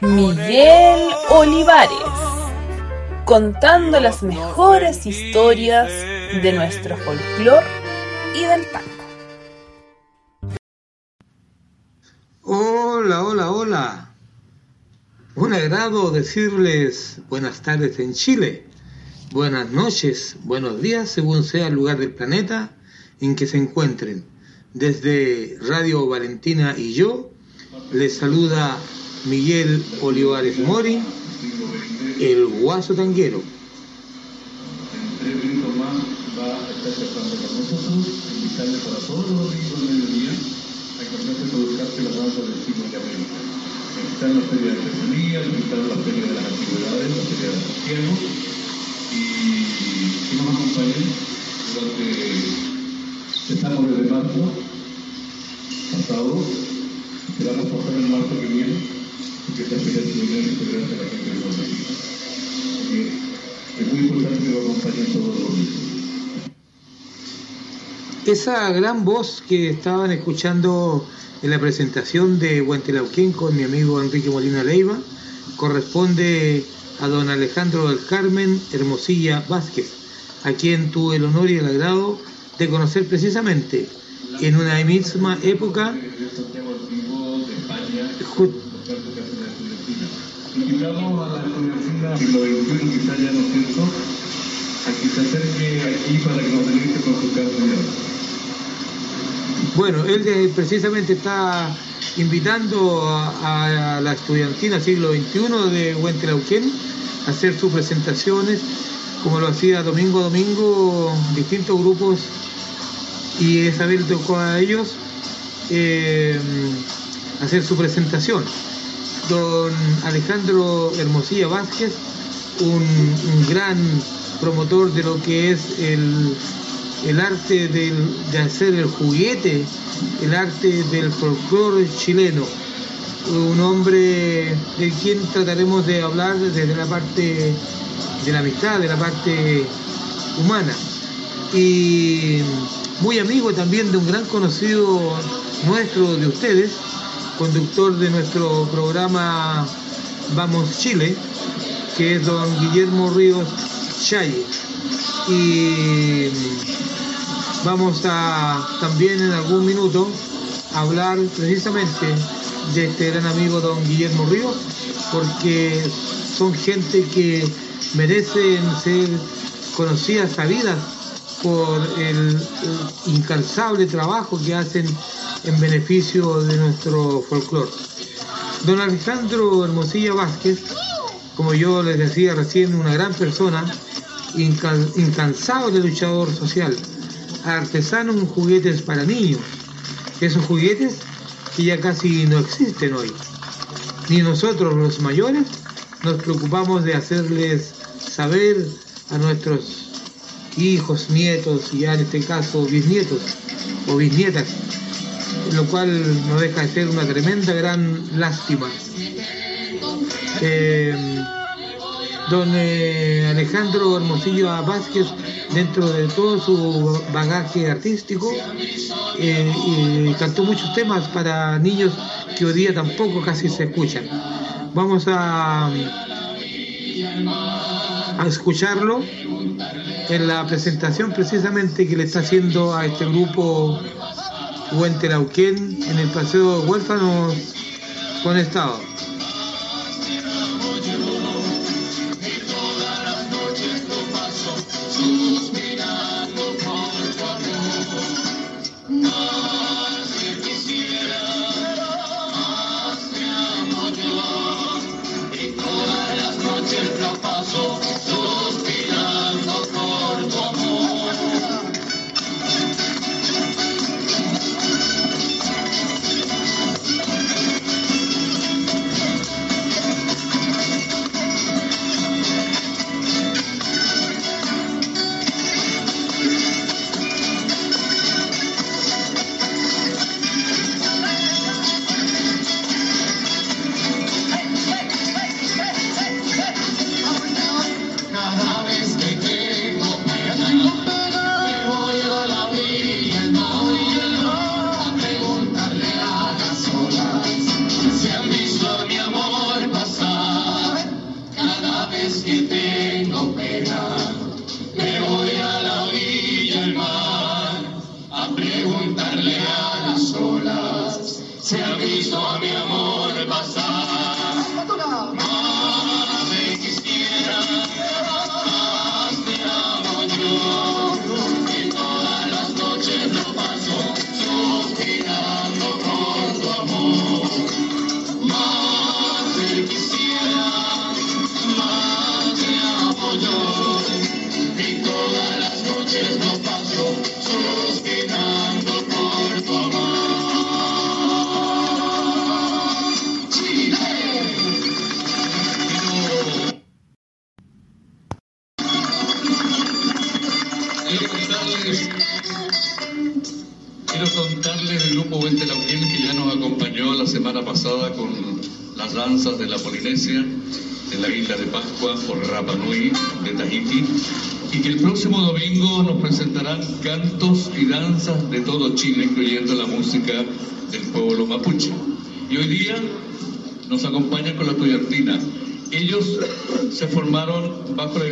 Miguel Olivares, contando las mejores historias de nuestro folclore y del tango. Hola, hola, hola. Un agrado decirles buenas tardes en Chile, buenas noches, buenos días, según sea el lugar del planeta en que se encuentren. Desde Radio Valentina y yo, les saluda Miguel Olivares Mori, el guaso tanguero. En tres minutos más va a estar tratando con nosotros, invitarle para todos los amigos del mediodía a que nos a buscarse la del siglo de América. Están las ferias de artesanía, están las ferias de las antigüedades, las ferias de Santiago, y que nos acompañen durante estamos desde marzo pasado Esa gran voz que estaban escuchando en la presentación de Huantelauquén con mi amigo Enrique Molina Leiva corresponde a don Alejandro del Carmen Hermosilla Vázquez, a quien tuve el honor y el agrado de conocer precisamente en una misma época Invitamos a la estudiantina siglo XXI, quizá ya no siento, a que se acerque aquí para que nos deleite con su canción. Bueno, él precisamente está invitando a, a, la estudiantina siglo XXI de Huentelauquén a hacer sus presentaciones, como lo hacía domingo a domingo, distintos grupos, y esa vez tocó a ellos. Eh, hacer su presentación. Don Alejandro Hermosilla Vázquez, un, gran promotor de lo que es el, arte de hacer el juguete, el arte del folclore chileno. Un hombre de quien trataremos de hablar desde la parte de la amistad, de la parte humana. Y muy amigo también de un gran conocido nuestro de ustedes, conductor de nuestro programa Vamos Chile, que es don Guillermo Ríos Chaye. Y vamos a también en algún minuto hablar precisamente de este gran amigo don Guillermo Ríos, porque son gente que merecen ser conocidas, sabidas por el, incansable trabajo que hacen en beneficio de nuestro folclore. Don Alejandro Hermosilla Vázquez, como yo les decía recién, una gran persona, incansable luchador social, artesano en juguetes para niños, esos juguetes que ya casi no existen hoy. Ni nosotros los mayores nos preocupamos de hacerles saber a nuestros hijos, nietos y ya en este caso bisnietos o bisnietas lo cual no deja de ser una tremenda gran lástima. Eh, don eh, Alejandro Hermosillo Vázquez, dentro de todo su bagaje artístico, eh, cantó muchos temas para niños que hoy día tampoco casi se escuchan. Vamos a, a escucharlo en la presentación precisamente que le está haciendo a este grupo Huentelauquén en el paseo huérfanos conectado. vez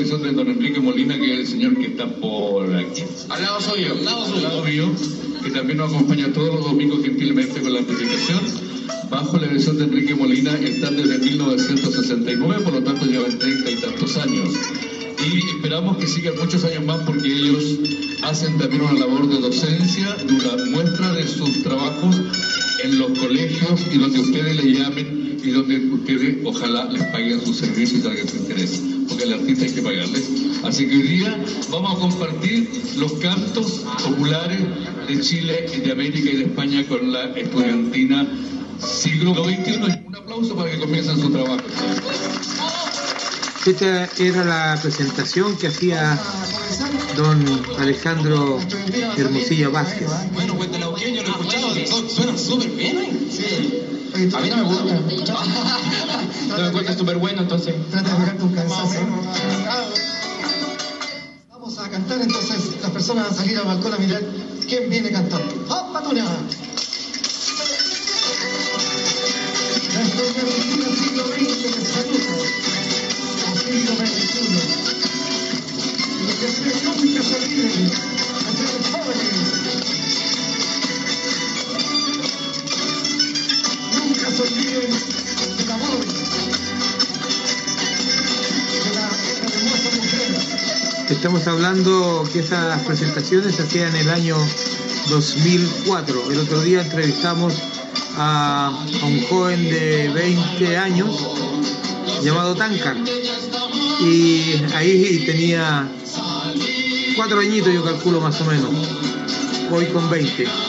de don Enrique Molina, que es el señor que está por aquí. Al lado suyo, al lado Al suyo. lado mío, que también nos acompaña todos los domingos gentilmente con la amplificación. Bajo la dirección de Enrique Molina están desde 1969, por lo tanto llevan 30 y tantos años. Y esperamos que sigan muchos años más porque ellos hacen también una labor de docencia, de una muestra de sus trabajos en los colegios y donde ustedes les llamen y donde ustedes ojalá les paguen sus servicios y Así que hoy día vamos a compartir los cantos populares de Chile y de América y de España con la estudiantina siglo XXI. Un aplauso para que comiencen su trabajo. Esta era la presentación que hacía don Alejandro Hermosilla Vázquez. Bueno, cuéntale a yo lo he escuchado, su- suena súper bien, ¿eh? Sí. A mí no me gusta. no me encuentro súper bueno, entonces. Trata de pegar con cansancio. Cantar, entonces las personas van a salir al balcón a mirar quién viene cantando. ¡Oh, patuna! Hablando que esas presentaciones se hacían en el año 2004. El otro día entrevistamos a, a un joven de 20 años llamado Tankar. Y ahí tenía cuatro añitos, yo calculo más o menos. Hoy con 20.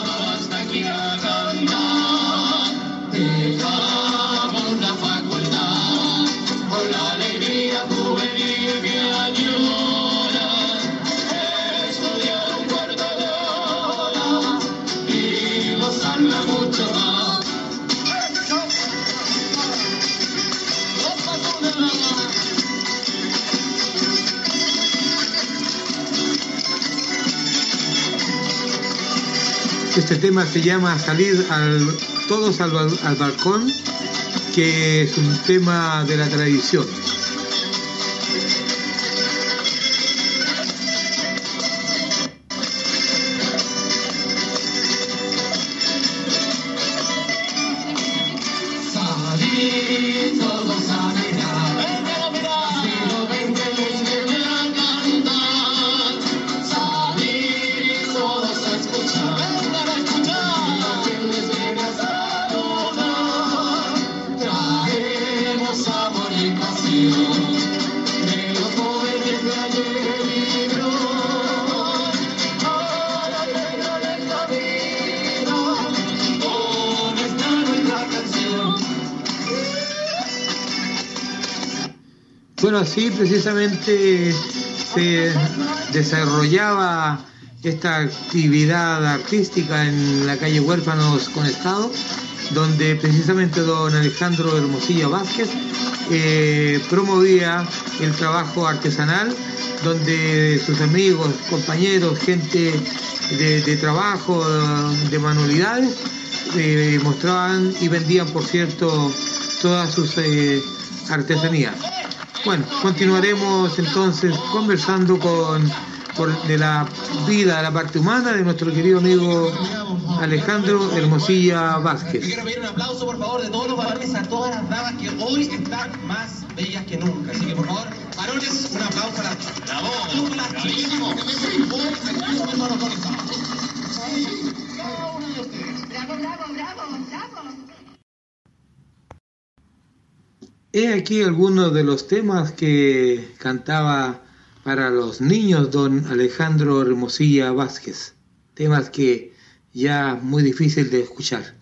Este tema se llama Salir al, todos al, al balcón, que es un tema de la tradición. Así precisamente se desarrollaba esta actividad artística en la calle Huérfanos con Estado, donde precisamente don Alejandro Hermosilla Vázquez eh, promovía el trabajo artesanal, donde sus amigos, compañeros, gente de, de trabajo, de manualidades, eh, mostraban y vendían, por cierto, todas sus eh, artesanías. Bueno, continuaremos entonces conversando con de la vida, la parte humana de nuestro querido amigo Alejandro Hermosilla Vázquez. quiero pedir un aplauso, por favor, de todos los varones a todas las damas que hoy están más bellas que nunca. Así que, por favor, varones, un aplauso a las... ¡Bravo! Bravo, bravo, bravo, bravo. He aquí algunos de los temas que cantaba para los niños don Alejandro Hermosilla Vázquez. Temas que ya muy difícil de escuchar.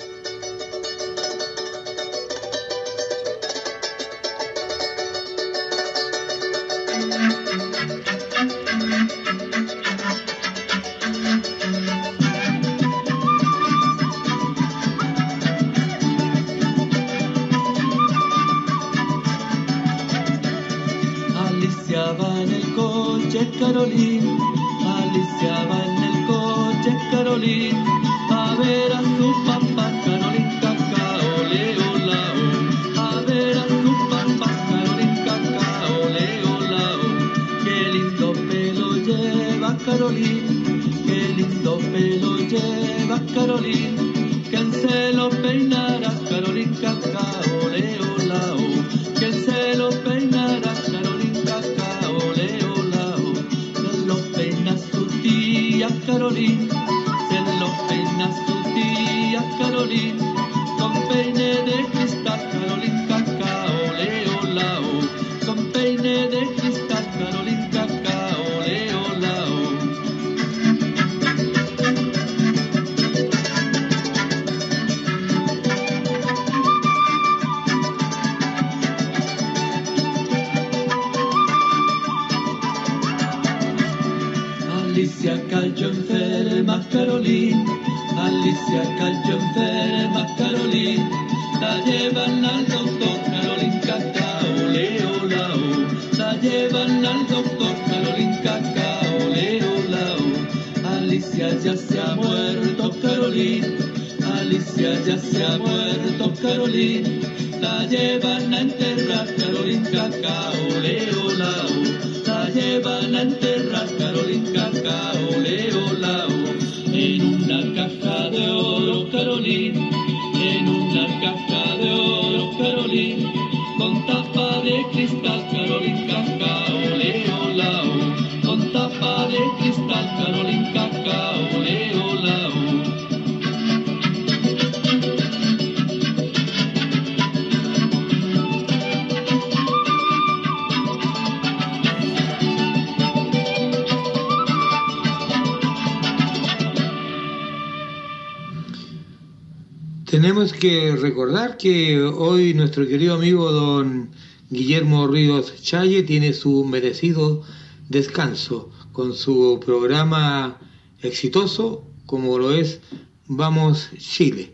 Hoy nuestro querido amigo don Guillermo Ríos Challe tiene su merecido descanso con su programa exitoso como lo es Vamos Chile.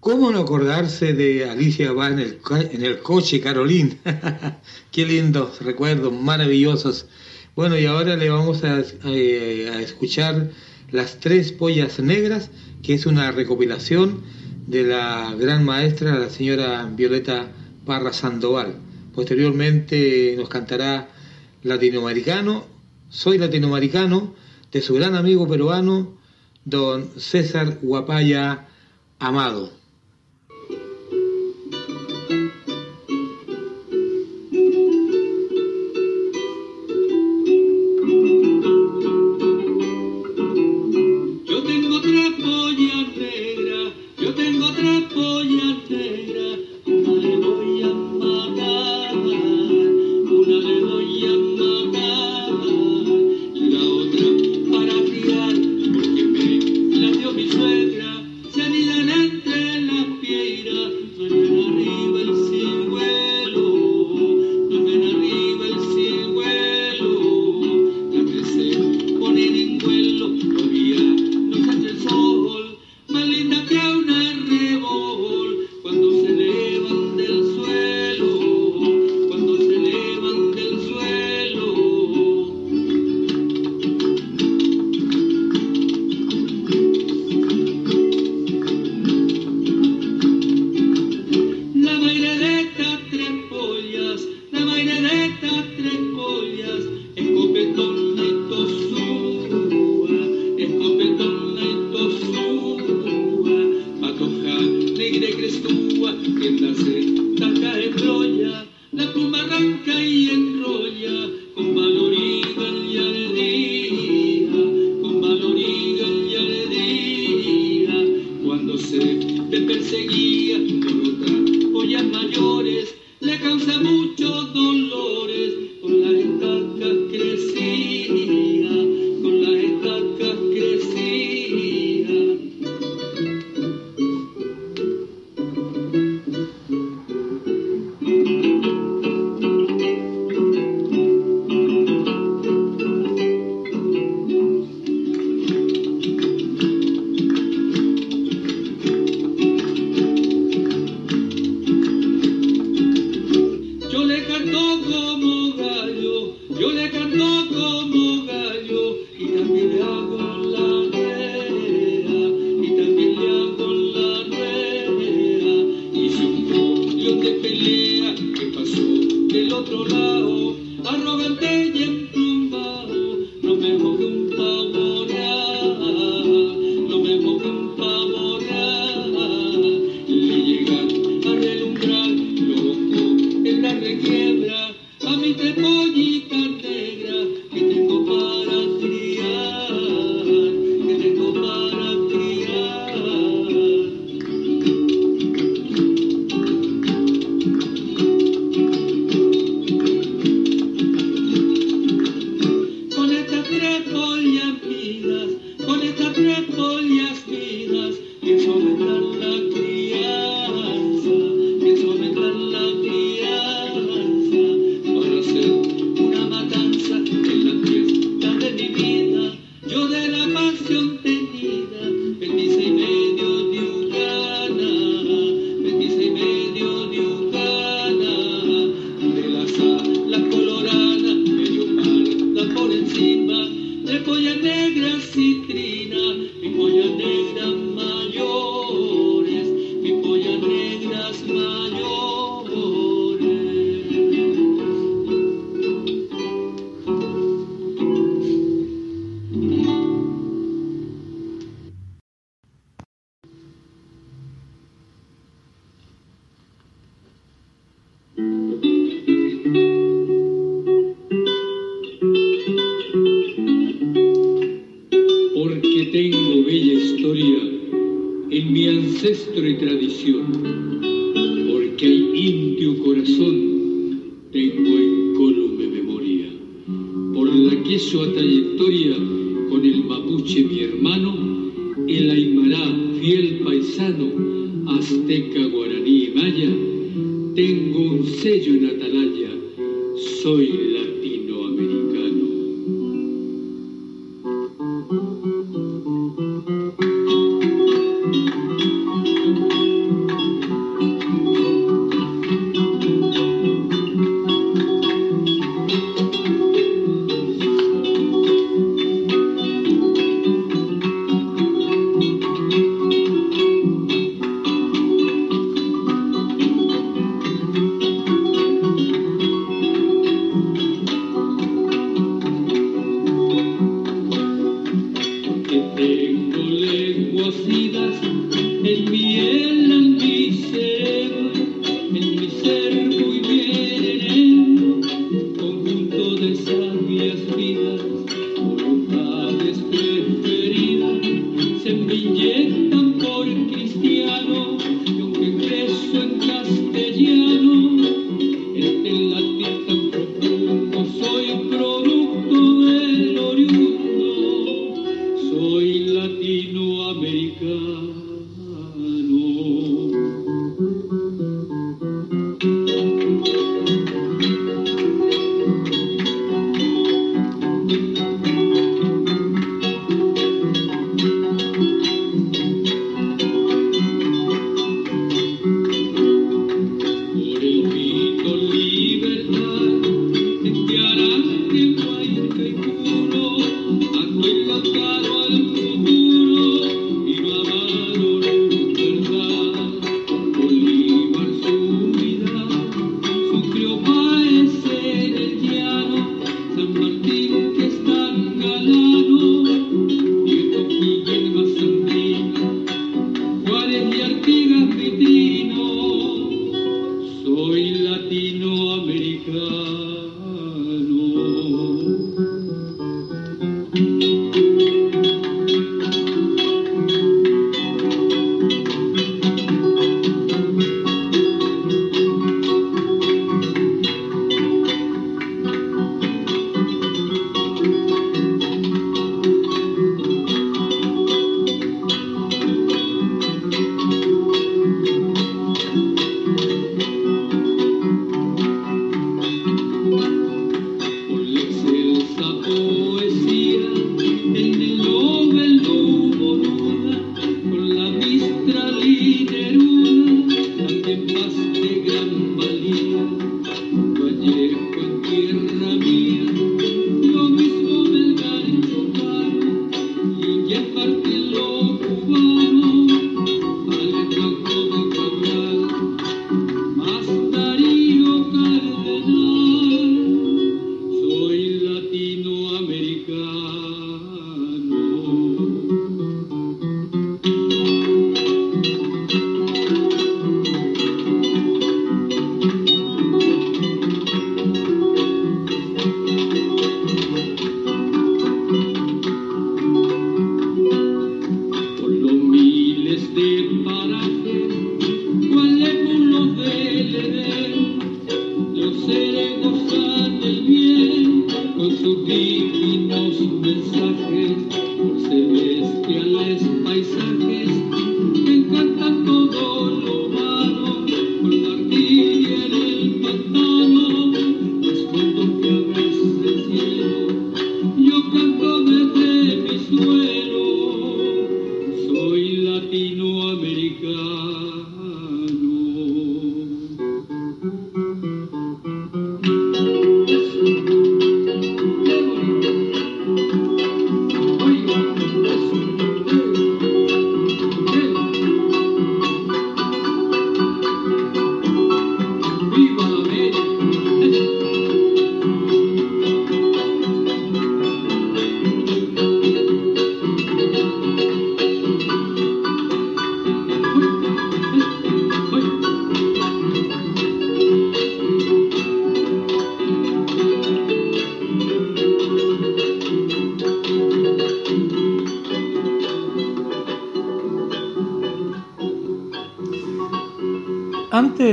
¿Cómo no acordarse de Alicia va en el, coche, Carolín? Qué lindos recuerdos, maravillosos. Bueno, y ahora le vamos a, eh, a escuchar Las Tres Pollas Negras, que es una recopilación de la gran maestra, la señora Violeta Parra Sandoval. Posteriormente nos cantará Latinoamericano, Soy Latinoamericano, de su gran amigo peruano, don César Guapaya Amado.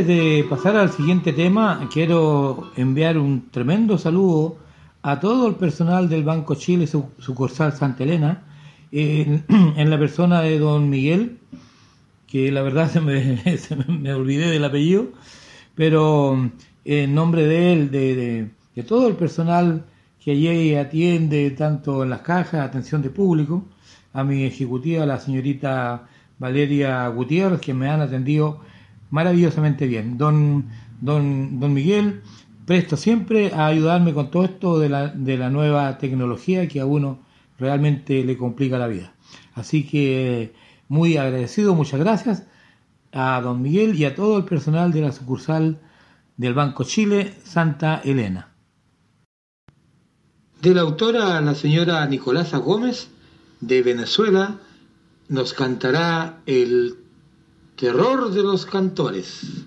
De pasar al siguiente tema, quiero enviar un tremendo saludo a todo el personal del Banco Chile, su, sucursal Santa Elena, en, la persona de don Miguel, que la verdad se me, se me, olvidé del apellido, pero en nombre de él, de, de, todo el personal que allí atiende, tanto en las cajas, atención de público, a mi ejecutiva, la señorita Valeria Gutiérrez, que me han atendido maravillosamente bien. Don, don, don Miguel, presto siempre a ayudarme con todo esto de la, de la nueva tecnología que a uno realmente le complica la vida. Así que muy agradecido, muchas gracias a don Miguel y a todo el personal de la sucursal del Banco Chile Santa Elena. De la autora, la señora Nicolasa Gómez, de Venezuela, nos cantará el Terror de los cantores.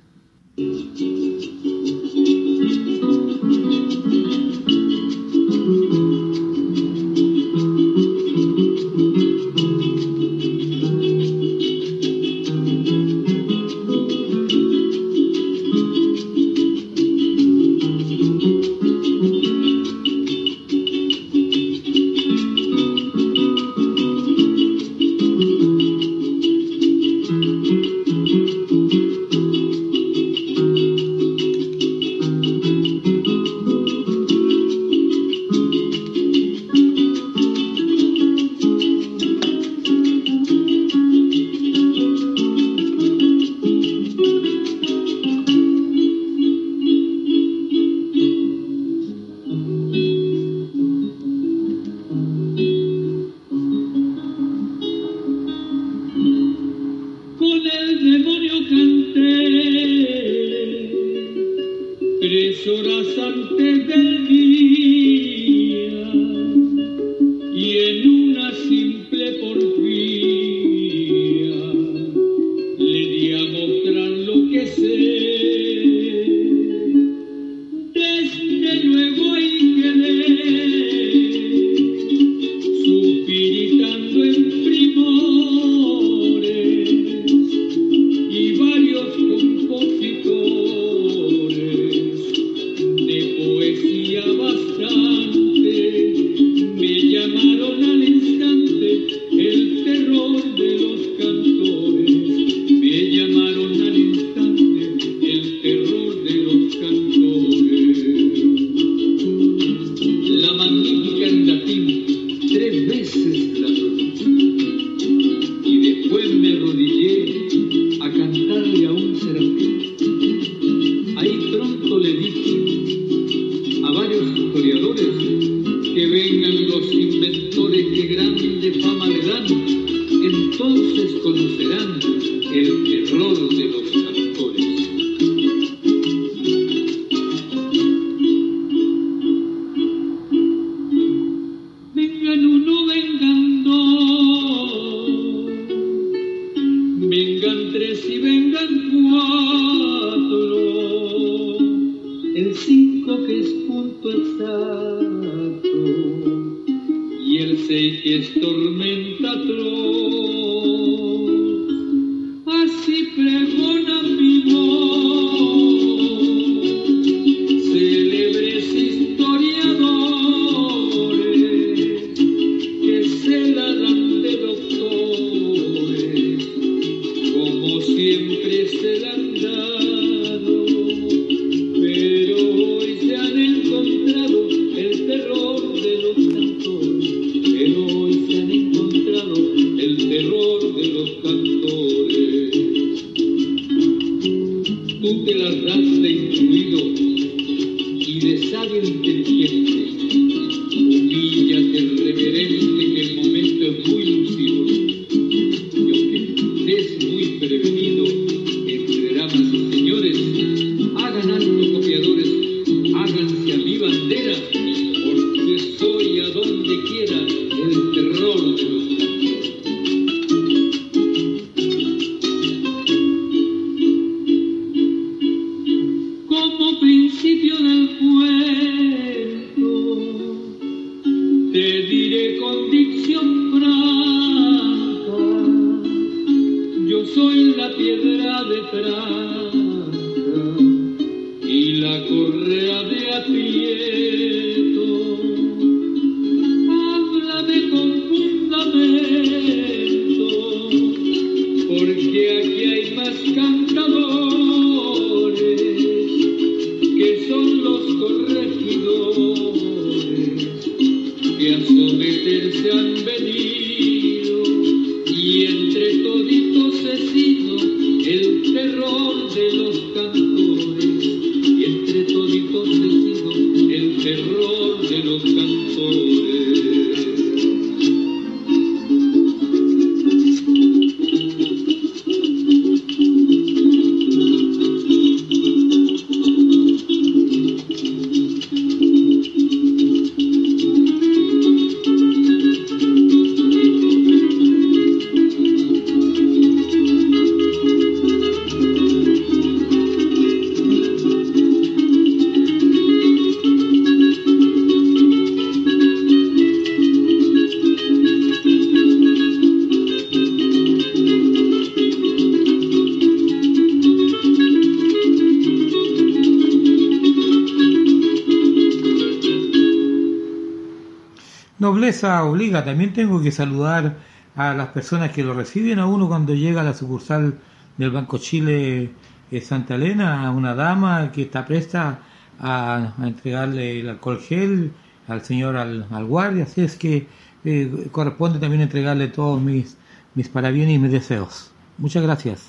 Nobleza obliga, también tengo que saludar a las personas que lo reciben a uno cuando llega a la sucursal del Banco Chile eh, Santa Elena, a una dama que está presta a, a entregarle el alcohol gel al señor al, al guardia, así es que eh, corresponde también entregarle todos mis, mis parabienes y mis deseos. Muchas gracias.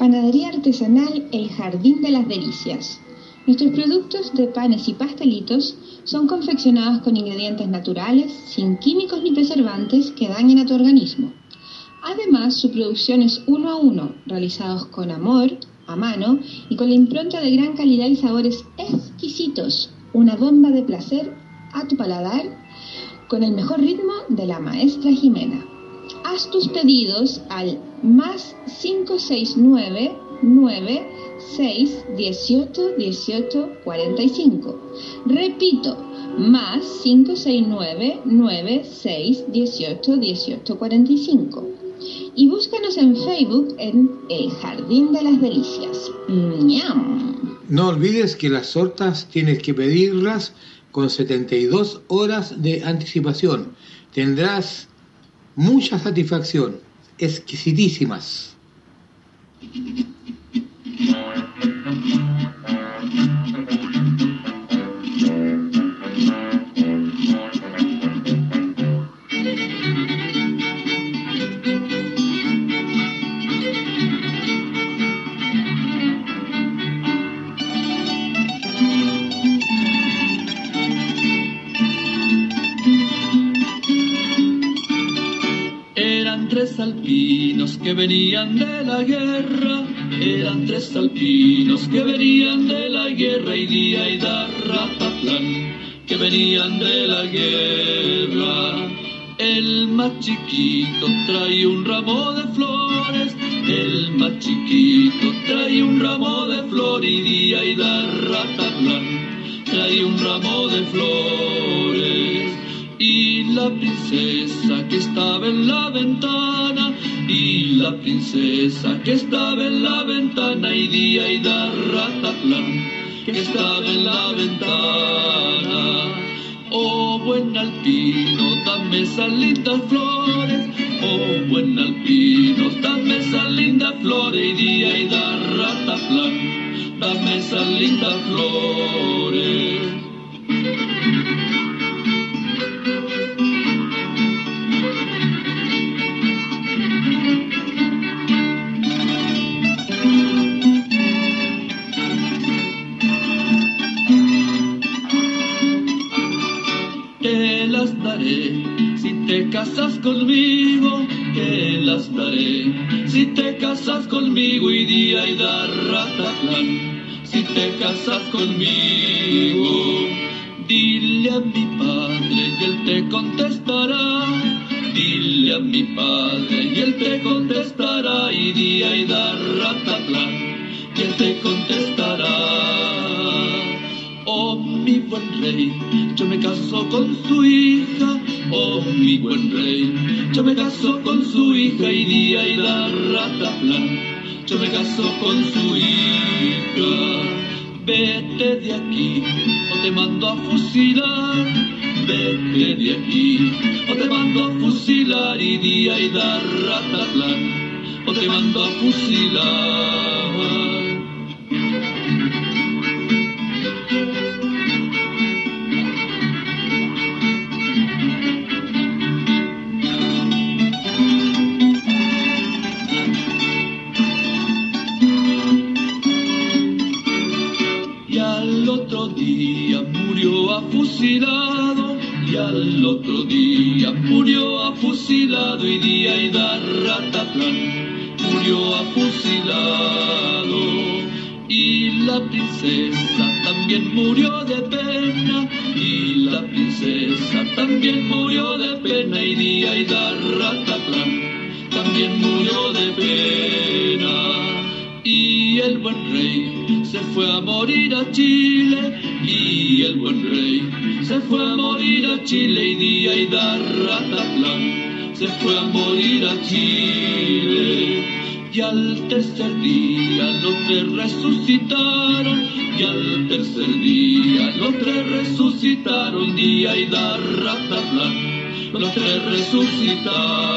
Panadería artesanal El Jardín de las Delicias. Nuestros productos de panes y pastelitos son confeccionados con ingredientes naturales, sin químicos ni preservantes que dañen a tu organismo. Además, su producción es uno a uno, realizados con amor, a mano y con la impronta de gran calidad y sabores exquisitos. Una bomba de placer a tu paladar con el mejor ritmo de la maestra Jimena. Haz tus pedidos al más 569 9 6 18 18 45. Repito, más 569 9 6 18 18 45. Y búscanos en Facebook en El Jardín de las Delicias. ¡Ñam! No olvides que las tortas tienes que pedirlas con 72 horas de anticipación. Tendrás mucha satisfacción, exquisitísimas. Alpinos que venían de la guerra, eran tres alpinos que venían de la guerra y día y da ratatlán, que venían de la guerra. El más chiquito trae un ramo de flores, el más chiquito trae un ramo de flores y día y da ratatlán, trae un ramo de flores y la princesa que estaba en la ventana, y la princesa que estaba en la ventana, y día y da ratatlán, que estaba en la ventana. Oh buen alpino, dame esas lindas flores, oh buen alpino, dame esas lindas flores, y día y da ratatlán, dame esas lindas flores. Casas conmigo, te las daré si te casas conmigo y día y da ratatlán, si te casas conmigo. Dile a mi padre y él te contestará, dile a mi padre y él te contestará y día y da ratatlán, y él te contestará. Oh mi buen rey, yo me caso con su hija. Oh mi buen rey, yo me caso con su hija y día y da ratatlán. Yo me caso con su hija. Vete de aquí o te mando a fusilar. Vete de aquí o te mando a fusilar y día y da ratatlán. O te mando a fusilar. Afusilado, y al otro día murió afusilado, y día y da ratatlán, murió afusilado, y la princesa también murió de pena, y la princesa también murió de pena, y día y da ratatlán, también murió de pena. Y el buen rey se fue a morir a Chile, y el buen rey. Se fue a morir a Chile, y día y da ratatlán, se fue a morir a Chile. Y al tercer día los tres resucitaron, y al tercer día los tres resucitaron, día y da ratatlán, los tres resucitaron.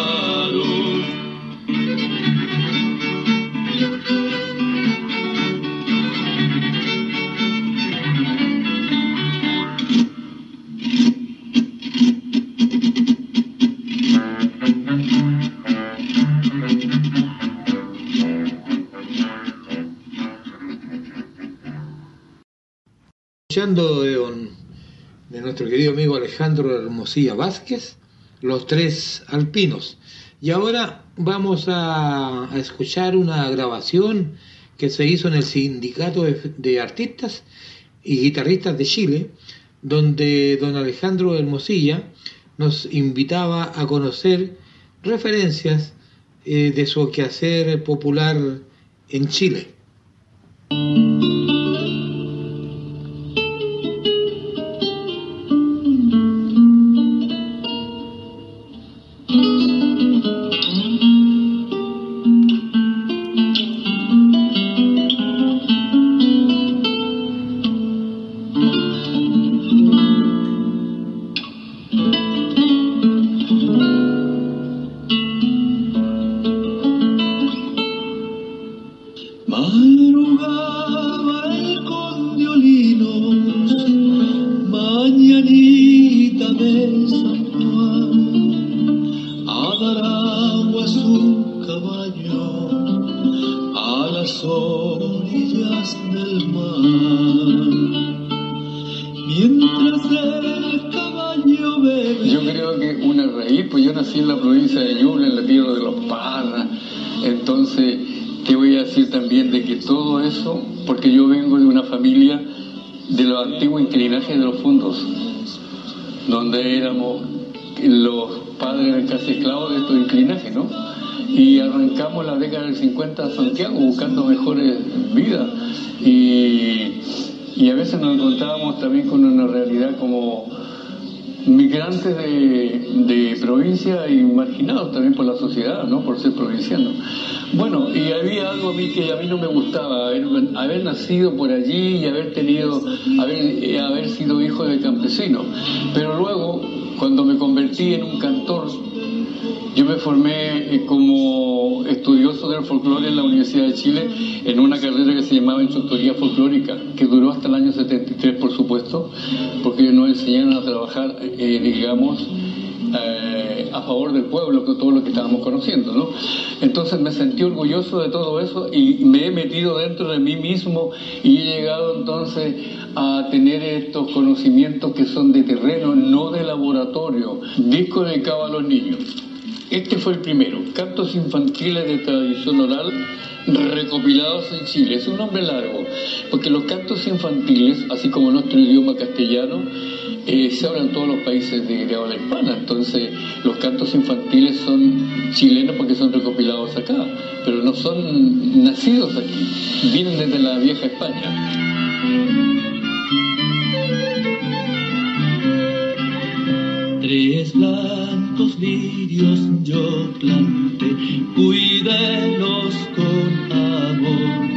De, nuestro querido amigo Alejandro Hermosilla Vázquez, Los Tres Alpinos. Y ahora vamos a, escuchar una grabación que se hizo en el Sindicato de, de Artistas y Guitarristas de Chile, donde don Alejandro Hermosilla nos invitaba a conocer referencias eh, de su quehacer popular en Chile. Todo lo que estábamos conociendo, ¿no? Entonces me sentí orgulloso de todo eso y me he metido dentro de mí mismo y he llegado entonces a tener estos conocimientos que son de terreno, no de laboratorio. Disco dedicado a los niños. Este fue el primero, Cantos Infantiles de Tradición Oral recopilados en Chile. Es un nombre largo, porque los cantos infantiles, así como nuestro idioma castellano, eh, se habla en todos los países de, de, habla hispana. Entonces, los cantos infantiles son chilenos porque son recopilados acá, pero no son nacidos aquí, vienen desde la vieja España. Tres blancos lirios yo planté, cuídelos con amor.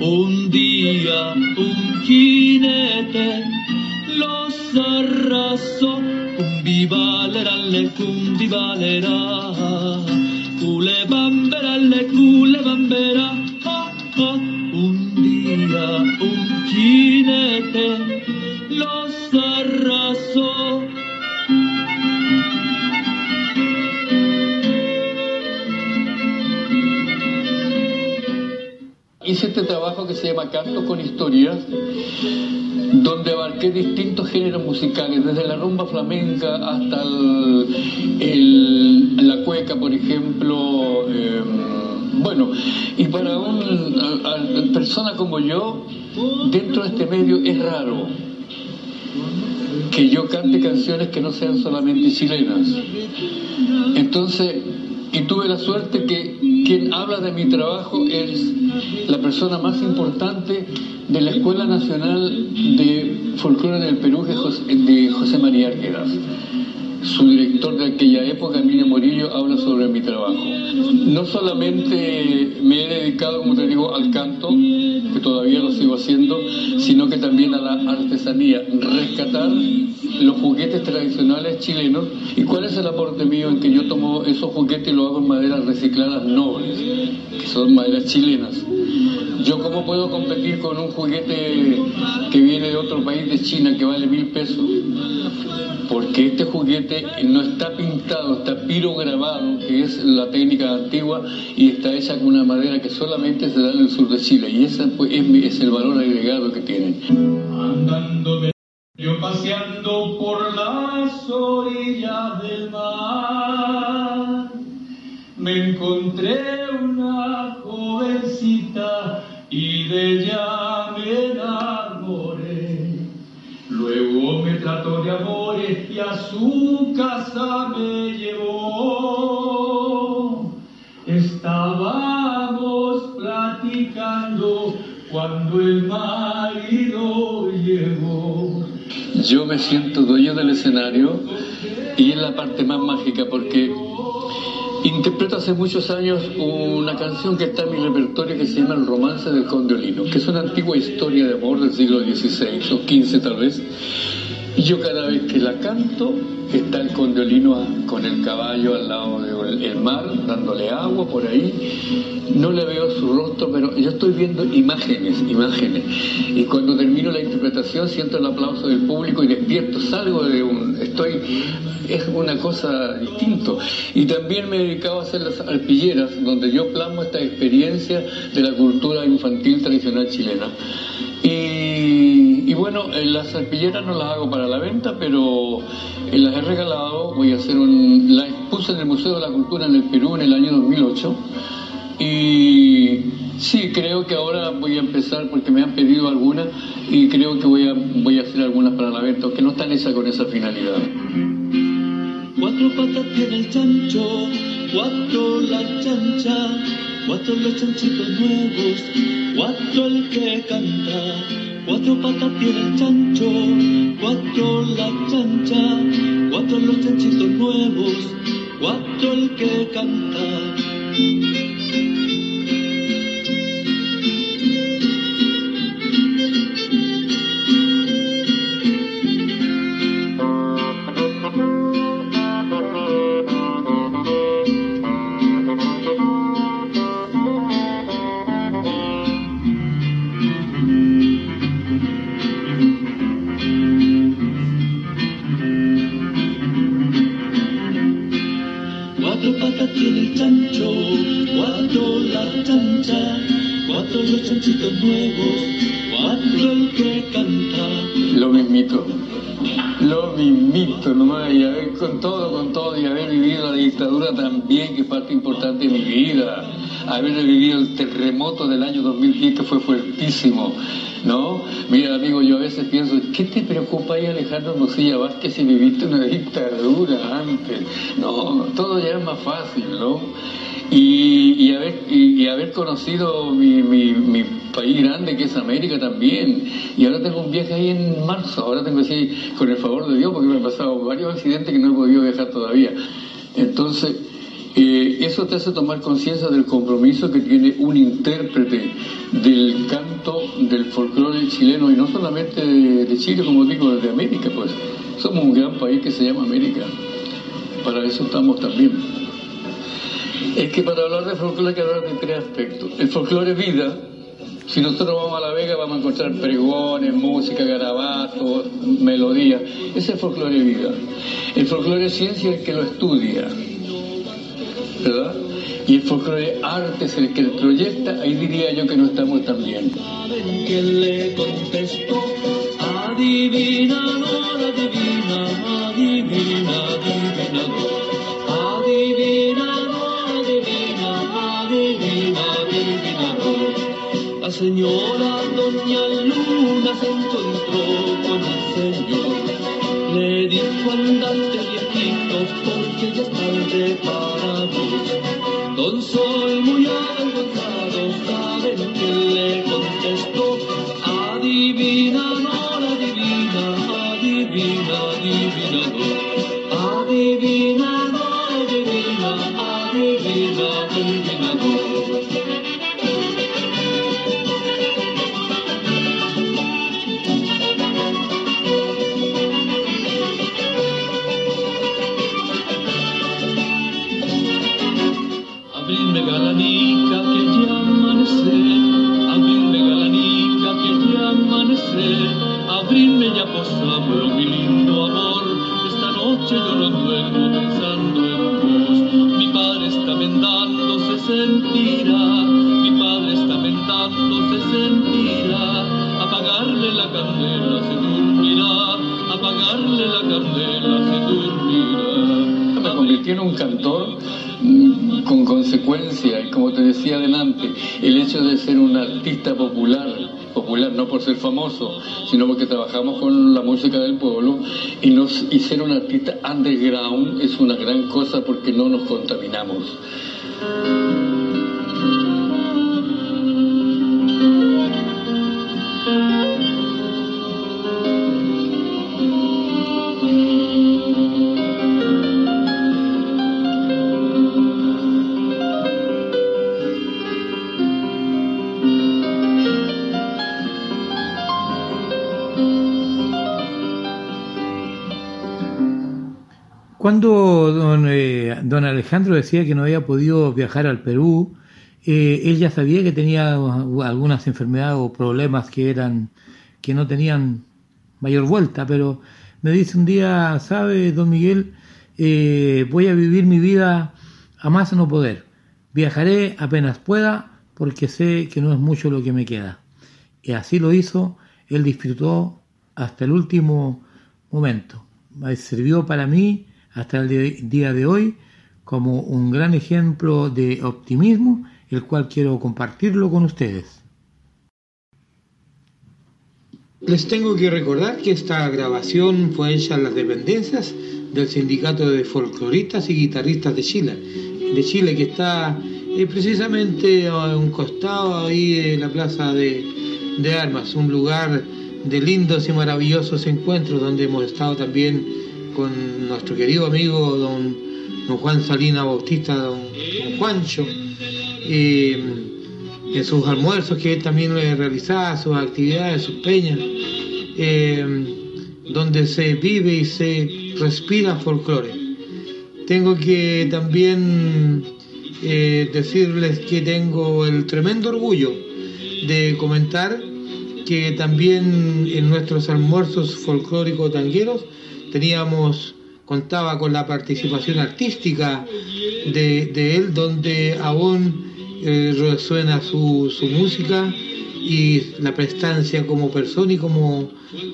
Un día un jinete los arrasó, cumbivalerale, cumbivalera, culebamberale, culebambera, ah, ah. un día un jinete los arrasó. hice este trabajo que se llama Canto con Historias, donde abarqué distintos géneros musicales, desde la rumba flamenca hasta el, la cueca, por ejemplo. Em, bueno, y para una persona como yo, dentro de este medio es raro que yo cante canciones que no sean solamente chilenas. Entonces, y tuve la suerte que quien habla de mi trabajo es la persona más importante de la Escuela Nacional de Folclore del Perú, de José María Arguedas su director de aquella época, Emilio Morillo, habla sobre mi trabajo. No solamente me he dedicado, como te digo, al canto, que todavía lo sigo haciendo, sino que también a la artesanía, rescatar los juguetes tradicionales chilenos. ¿Y cuál es el aporte mío en que yo tomo esos juguetes y los hago en maderas recicladas nobles, que son maderas chilenas? Yo cómo puedo competir con un juguete que viene de otro país de China que vale mil pesos, porque este juguete no está pintado, está pirograbado, que es la técnica antigua, y está hecha con una madera que solamente se da en el sur de Chile, y ese pues, es, el valor agregado que tienen. Yo paseando por las orillas del mar, me encontré una jovencita y de ella me enamoré. Luego me trató de amores y a su casa me llevó. Estábamos platicando cuando el marido. Yo me siento dueño del escenario y es la parte más mágica porque Interpreto hace muchos años una canción que está en mi repertorio que se llama El romance del conde que es una antigua historia de amor del siglo XVI o XV tal vez. Y yo cada vez que la canto, está el condeolino con el caballo al lado del mar, dándole agua por ahí. No le veo su rostro, pero yo estoy viendo imágenes, imágenes. Y cuando termino la interpretación siento el aplauso del público y despierto, salgo de un... Estoy... Es una cosa distinto. Y también me he dedicado a hacer las alpilleras, donde yo plasmo esta experiencia de la cultura infantil tradicional chilena. Y bueno, eh, las arpilleras no las hago para la venta, pero eh, las he regalado. Voy a hacer un. Las puse en el Museo de la Cultura en el Perú en el año 2008. Y sí, creo que ahora voy a empezar porque me han pedido algunas y creo que voy a, voy a hacer algunas para la venta, que no están esa con esa finalidad. Cuatro patas tiene el chancho, cuatro la chancha, cuatro los chanchitos nuevos, cuatro el que canta. Cuatro patas tiene el chancho, cuatro la chancha, cuatro los chanchitos nuevos, cuatro el que canta. Haber vivido el terremoto del año 2010, que fue fuertísimo, ¿no? Mira, amigo, yo a veces pienso, ¿qué te preocupa ahí, Alejandro Mosilla Vázquez, si viviste una dictadura antes? No, todo ya es más fácil, ¿no? Y, haber, conocido mi, país grande que es América también. Y ahora tengo un viaje ahí en marzo, ahora tengo así, con el favor de Dios, porque me han pasado varios accidentes que no he podido viajar todavía. Entonces, te hace tomar conciencia del compromiso que tiene un intérprete del canto del folclore chileno, y no solamente de, de Chile, como digo, de América, pues. Somos un gran país que se llama América. Para eso estamos también. Es que para hablar de folclore hay que hablar de tres aspectos. El folclore es vida. Si nosotros vamos a La Vega vamos a encontrar pregones, música, garabatos, melodías. Ese es el folclore vida. El folclore es ciencia el que lo estudia. Y el folclore arte es el que lo proyecta. Ahí diría yo que no estamos tan bien. ¿Saben quién le contestó? Adivinador, adivina, adivina, adivinador. Adivinador, adivina, adivina, adivinador. La señora Doña Luna se encontró con un señor. Le dijo andante viejito porque ya es tarde do. Con consecuencia, y como te decía adelante, el hecho de ser un artista popular, popular no por ser famoso, sino porque trabajamos con la música del pueblo, y, nos, y ser un artista underground es una gran cosa porque no nos contaminamos. Cuando don, eh, don Alejandro decía que no había podido viajar al Perú, eh, él ya sabía que tenía algunas enfermedades o problemas que eran que no tenían mayor vuelta, pero me dice un día, sabe, don Miguel, eh, voy a vivir mi vida a más no poder. Viajaré apenas pueda porque sé que no es mucho lo que me queda. Y así lo hizo, él disfrutó hasta el último momento. Sirvió para mí hasta el día de hoy como un gran ejemplo de optimismo, el cual quiero compartirlo con ustedes. Les tengo que recordar que esta grabación fue hecha en las dependencias del Sindicato de Folcloristas y Guitarristas de Chile, de Chile que está eh, precisamente a un costado ahí de la Plaza de, de Armas, un lugar de lindos y maravillosos encuentros donde hemos estado también con nuestro querido amigo don, Juan Salina Bautista, don, Juancho, en sus almuerzos que él también le realizaba, sus actividades, sus peñas, eh, donde se vive y se respira folclore. Tengo que también eh, decirles que tengo el tremendo orgullo de comentar que también en nuestros almuerzos folclóricos tangueros teníamos contaba con la participación artística de, él, donde aún eh, resuena su, música y la prestancia como persona y como,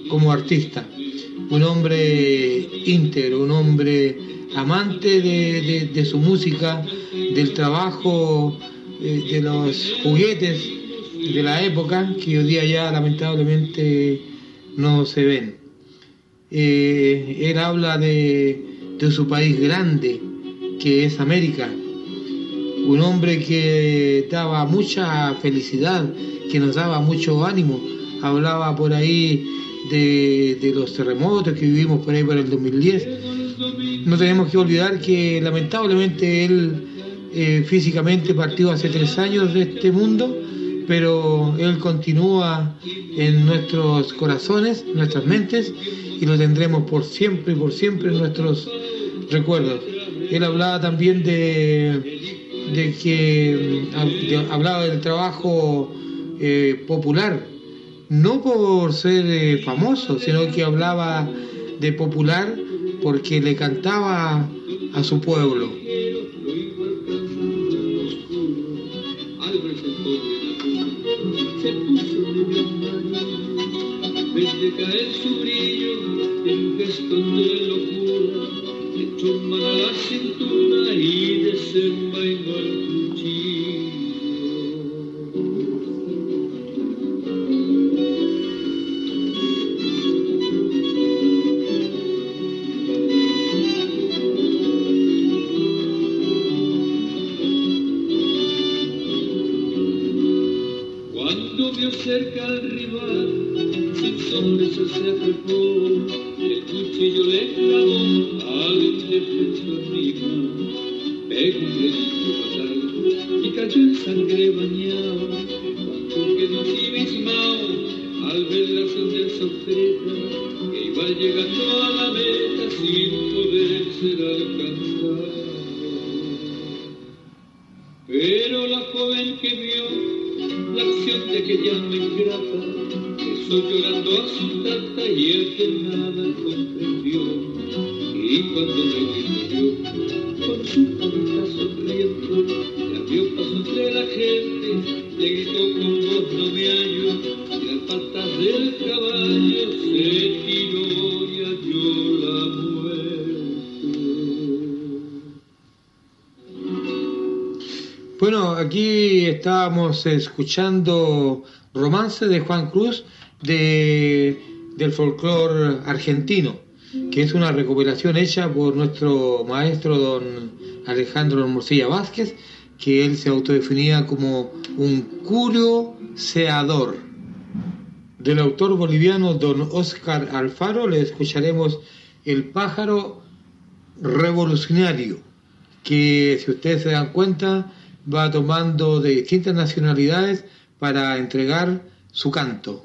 como artista. Un hombre íntegro, un hombre amante de, su música, del trabajo, eh, de los juguetes de la época que hoy día ya lamentablemente no se ven. Eh, él habla de, su país grande, que es América, un hombre que daba mucha felicidad, que nos daba mucho ánimo. Hablaba por ahí de, los terremotos que vivimos por ahí por el 2010. No tenemos que olvidar que lamentablemente él eh, físicamente partió hace tres años de este mundo pero Él continúa en nuestros corazones, nuestras mentes, y lo tendremos por siempre y por siempre en nuestros recuerdos. Él hablaba también de, de que hablaba del trabajo eh, popular, no por ser eh, famoso, sino que hablaba de popular porque le cantaba a su pueblo. Caer su brillo en un gesto de locura, echó mano a la cintura y desenvainó el cuchillo. Escuchando Romance de Juan Cruz de, del folclore argentino, que es una recopilación hecha por nuestro maestro don Alejandro Morcilla Vázquez, que él se autodefinía como un curio seador. Del autor boliviano don Oscar Alfaro le escucharemos El pájaro revolucionario, que si ustedes se dan cuenta va tomando de distintas nacionalidades para entregar su canto.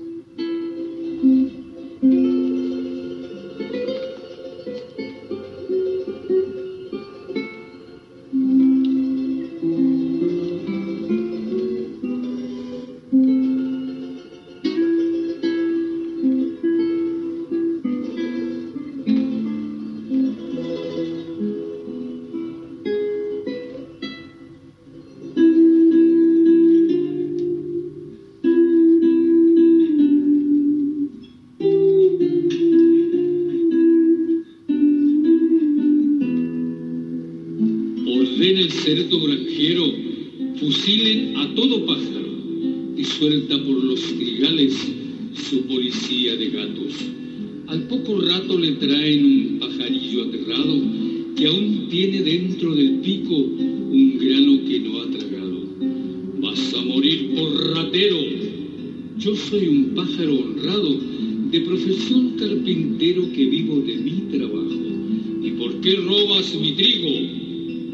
Mi trigo?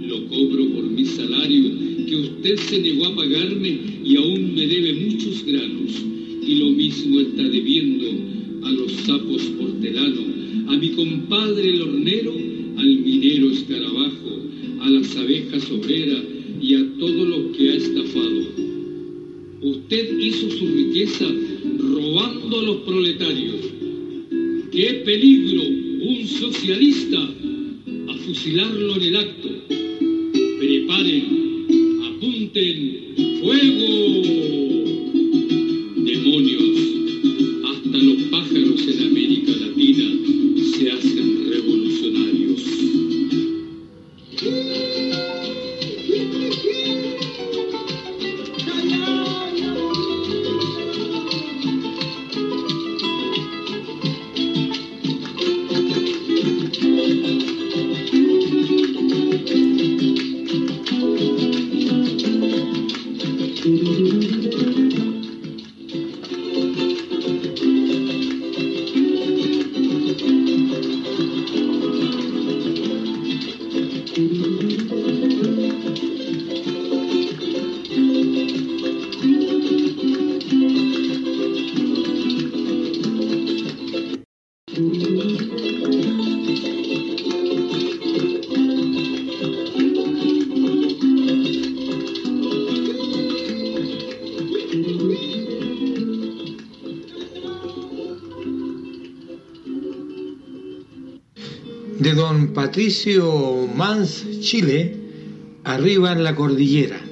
Lo cobro por mi salario, que usted se negó a pagarme y aún me debe muchos granos. Y lo mismo está debiendo a los sapos portelano, a mi compadre el hornero, al minero escarabajo, a las abejas obreras y a todo lo que ha estafado. Usted hizo su riqueza Patricio Mans, Chile, arriba en la cordillera.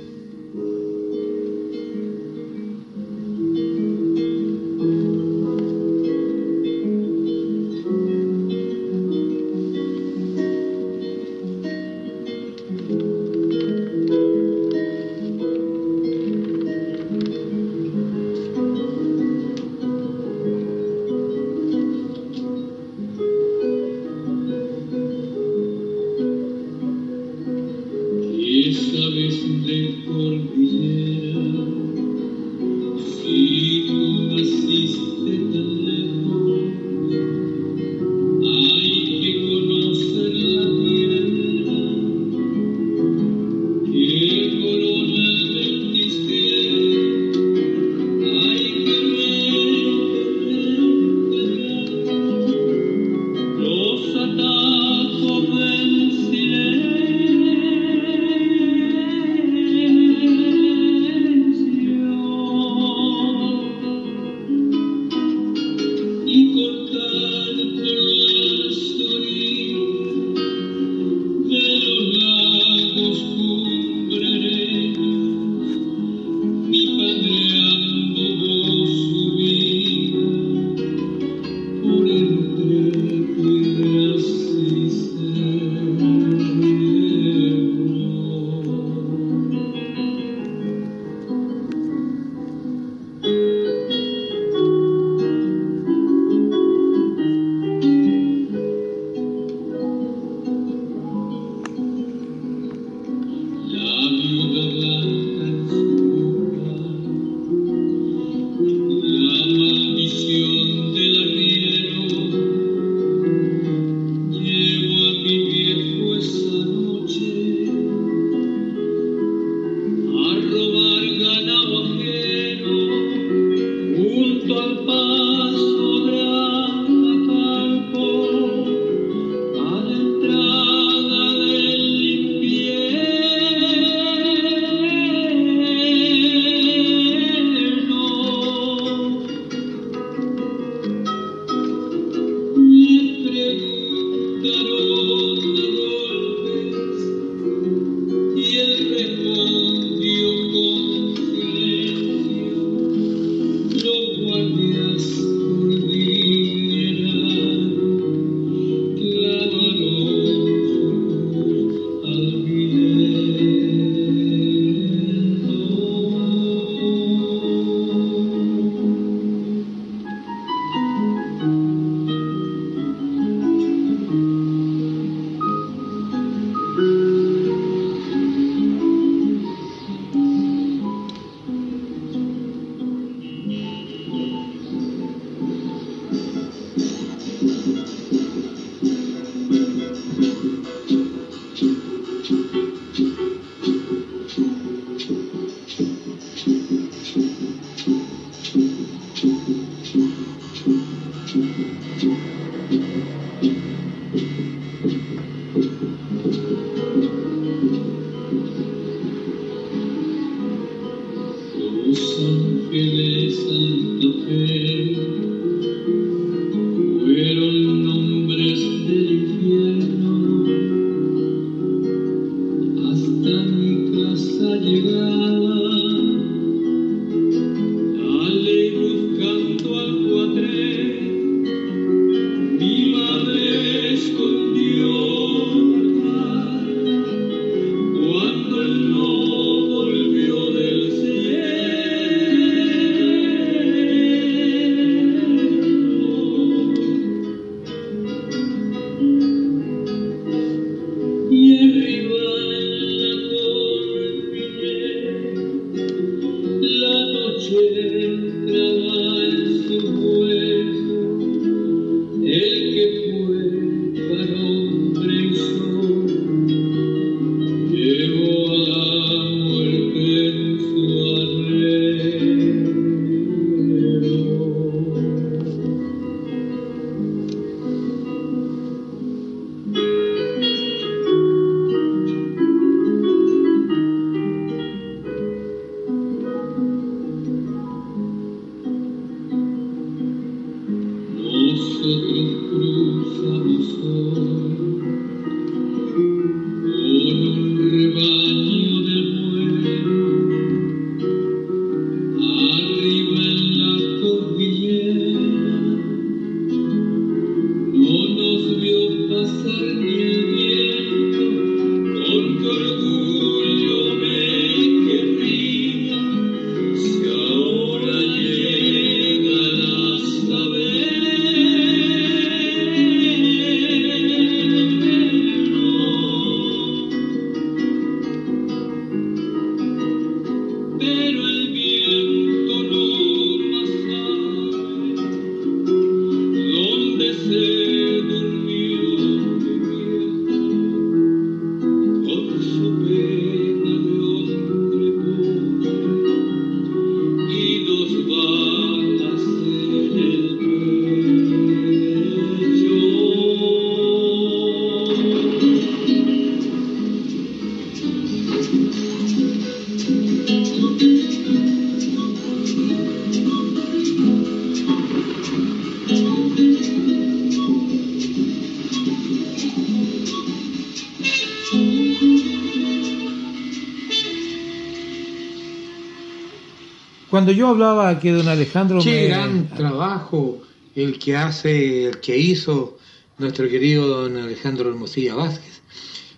Cuando yo hablaba que don Alejandro... Qué gran trabajo el que hace, el que hizo nuestro querido don Alejandro Hermosilla Vázquez,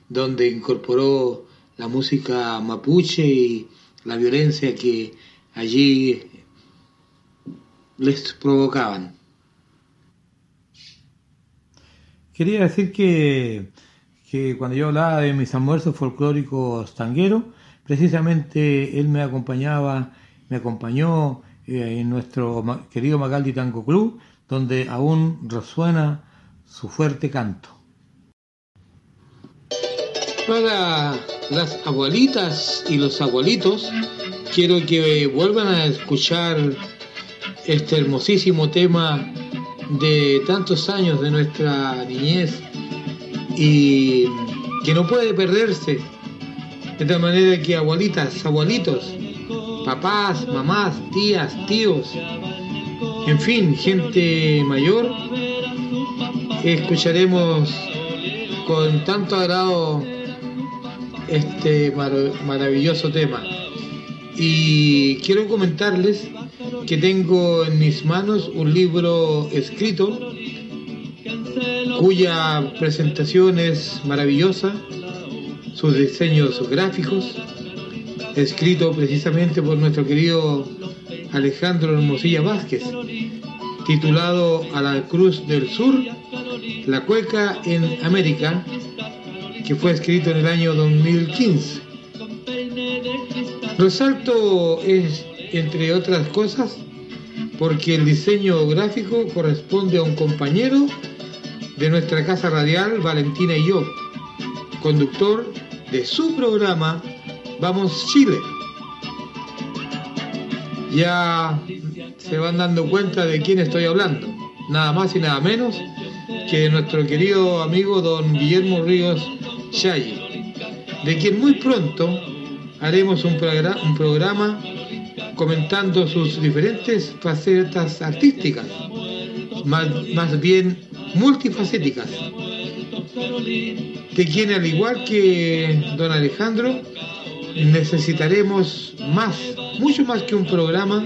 donde incorporó la música mapuche y la violencia que allí les provocaban. Quería decir que, que cuando yo hablaba de mis almuerzos folclóricos tangueros, precisamente él me acompañaba me acompañó eh, en nuestro querido Magaldi Tango Club, donde aún resuena su fuerte canto. Para las abuelitas y los abuelitos, quiero que vuelvan a escuchar este hermosísimo tema de tantos años de nuestra niñez y que no puede perderse. De tal manera que abuelitas, abuelitos, papás, mamás, tías, tíos, en fin, gente mayor, escucharemos con tanto agrado este maravilloso tema. Y quiero comentarles que tengo en mis manos un libro escrito cuya presentación es maravillosa, sus diseños gráficos, escrito precisamente por nuestro querido Alejandro Hermosilla Vázquez, titulado A la Cruz del Sur, la cueca en América, que fue escrito en el año 2015. Resalto es, entre otras cosas, porque el diseño gráfico corresponde a un compañero de nuestra casa radial, Valentina y yo, conductor de su programa Vamos Chile. Ya se van dando cuenta de quién estoy hablando. Nada más y nada menos que nuestro querido amigo don Guillermo Ríos Chayi, de quien muy pronto haremos un, programa comentando sus diferentes facetas artísticas, más, más bien multifacéticas, de quien al igual que don Alejandro, necesitaremos más, mucho más que un programa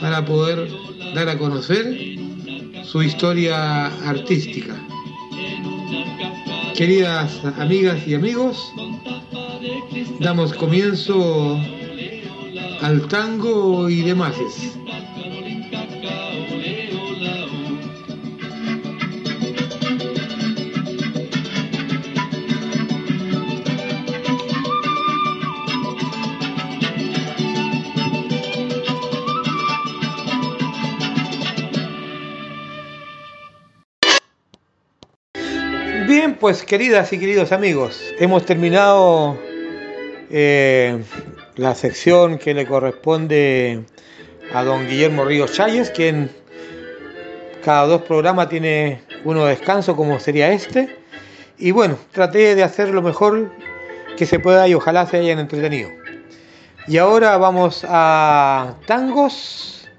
para poder dar a conocer su historia artística. Queridas amigas y amigos, damos comienzo al tango y demás. Pues queridas y queridos amigos, hemos terminado eh, la sección que le corresponde a don Guillermo Ríos Chayes, quien cada dos programas tiene uno de descanso como sería este. Y bueno, traté de hacer lo mejor que se pueda y ojalá se hayan entretenido. Y ahora vamos a tangos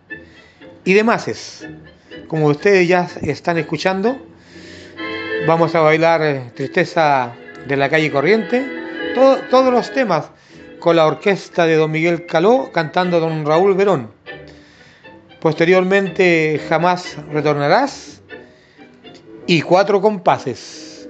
y demás como ustedes ya están escuchando, vamos a bailar eh, Tristeza de la calle Corriente, todos los temas con la orquesta de don Miguel Caló cantando don Raúl Verón. Posteriormente Jamás retornarás y cuatro compases.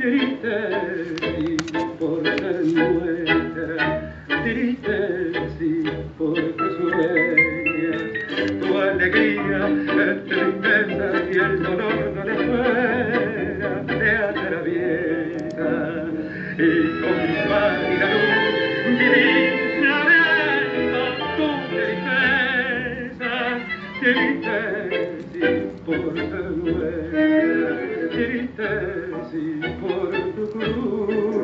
Triste sí, por ser nuestra, triste sí, porque sueña tu alegría, tristeza y el dolor no le fuera, te atraviesa y con pálida luz vivir tristeza por ser nuestra, tristeza por tu cruz.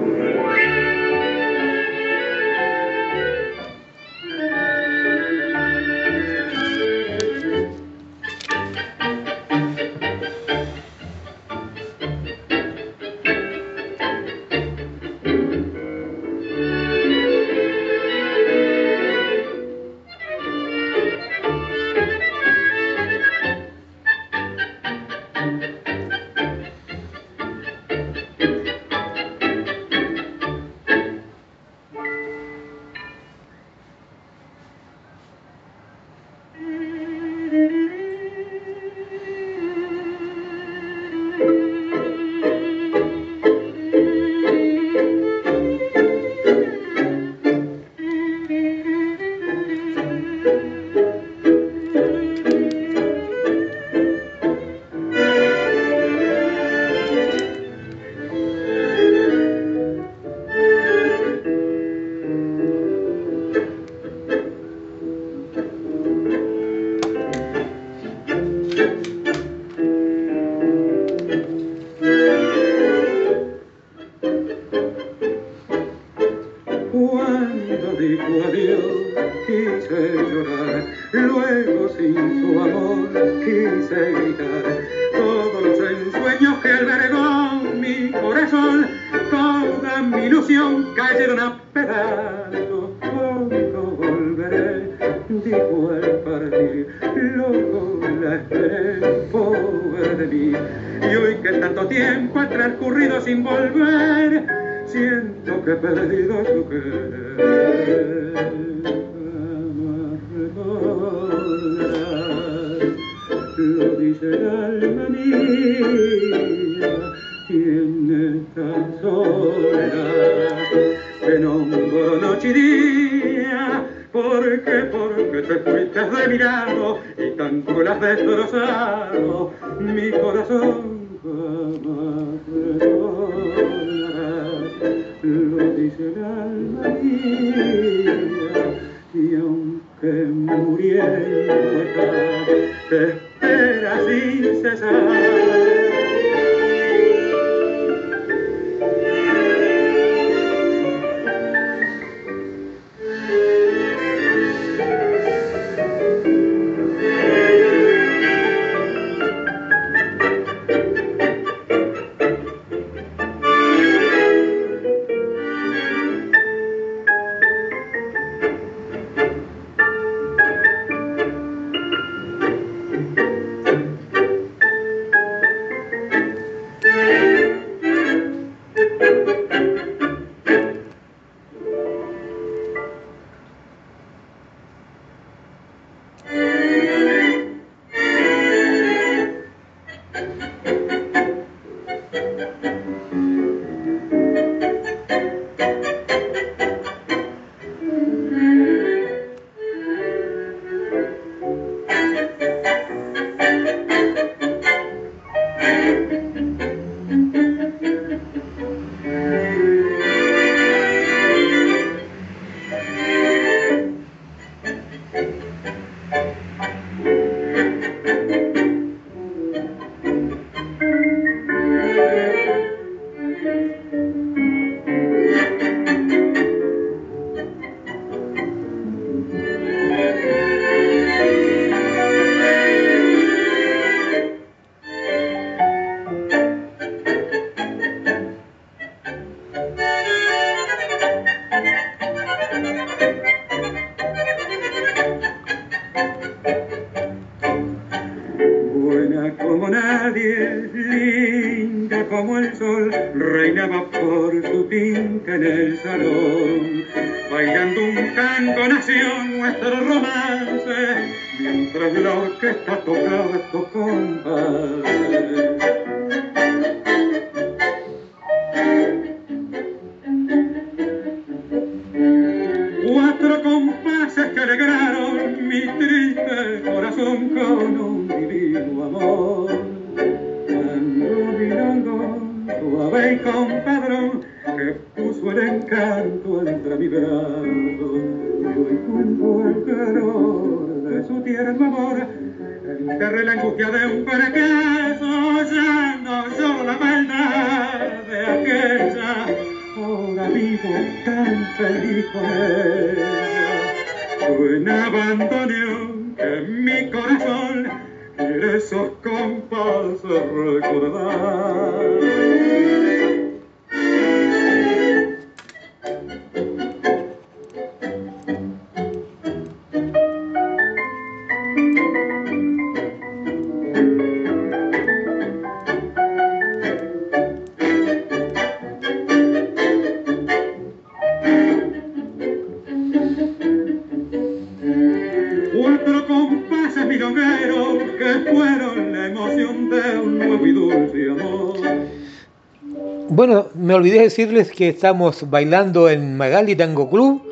decirles que estamos bailando en Magali Tango Club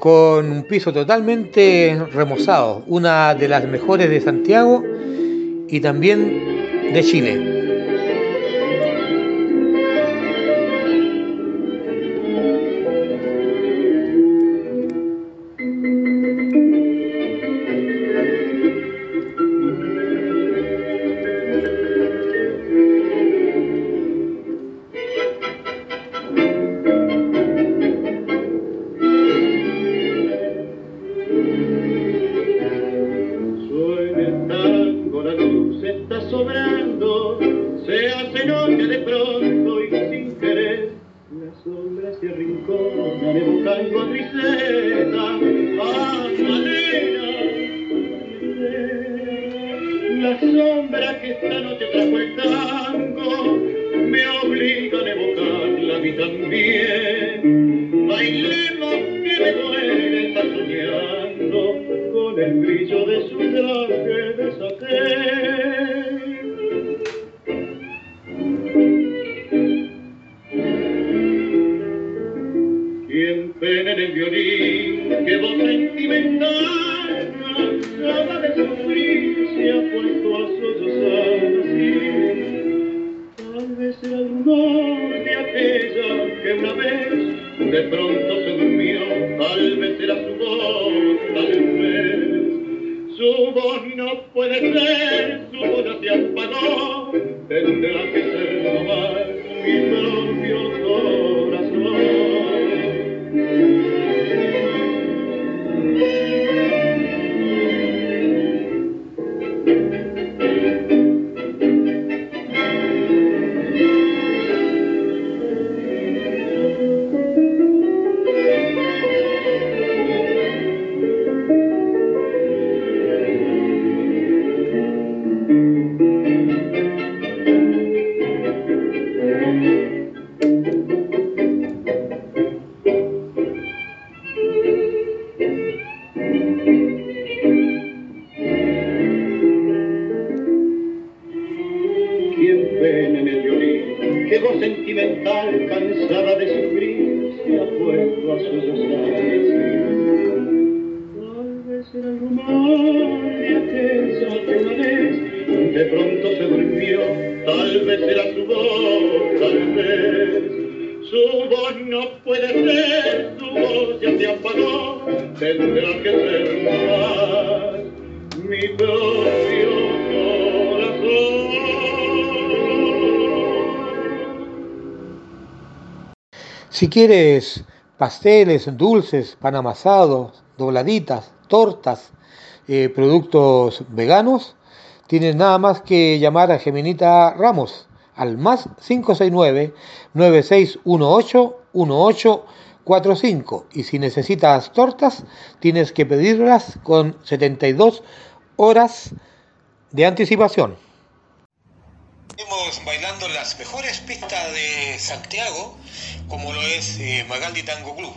con un piso totalmente remozado, una de las mejores de Santiago y también de Chile. sombra que esta noche trajo el tango me obliga a evocarla a mí también. Bailemos que me duele estar soñando con el brillo de su Si quieres pasteles, dulces, pan amasado, dobladitas, tortas, eh, productos veganos, tienes nada más que llamar a Geminita Ramos al más 569-9618-1845. Y si necesitas tortas, tienes que pedirlas con 72 horas de anticipación. Estamos bailando las mejores pistas de Santiago, como lo es eh, Magaldi Tango Club.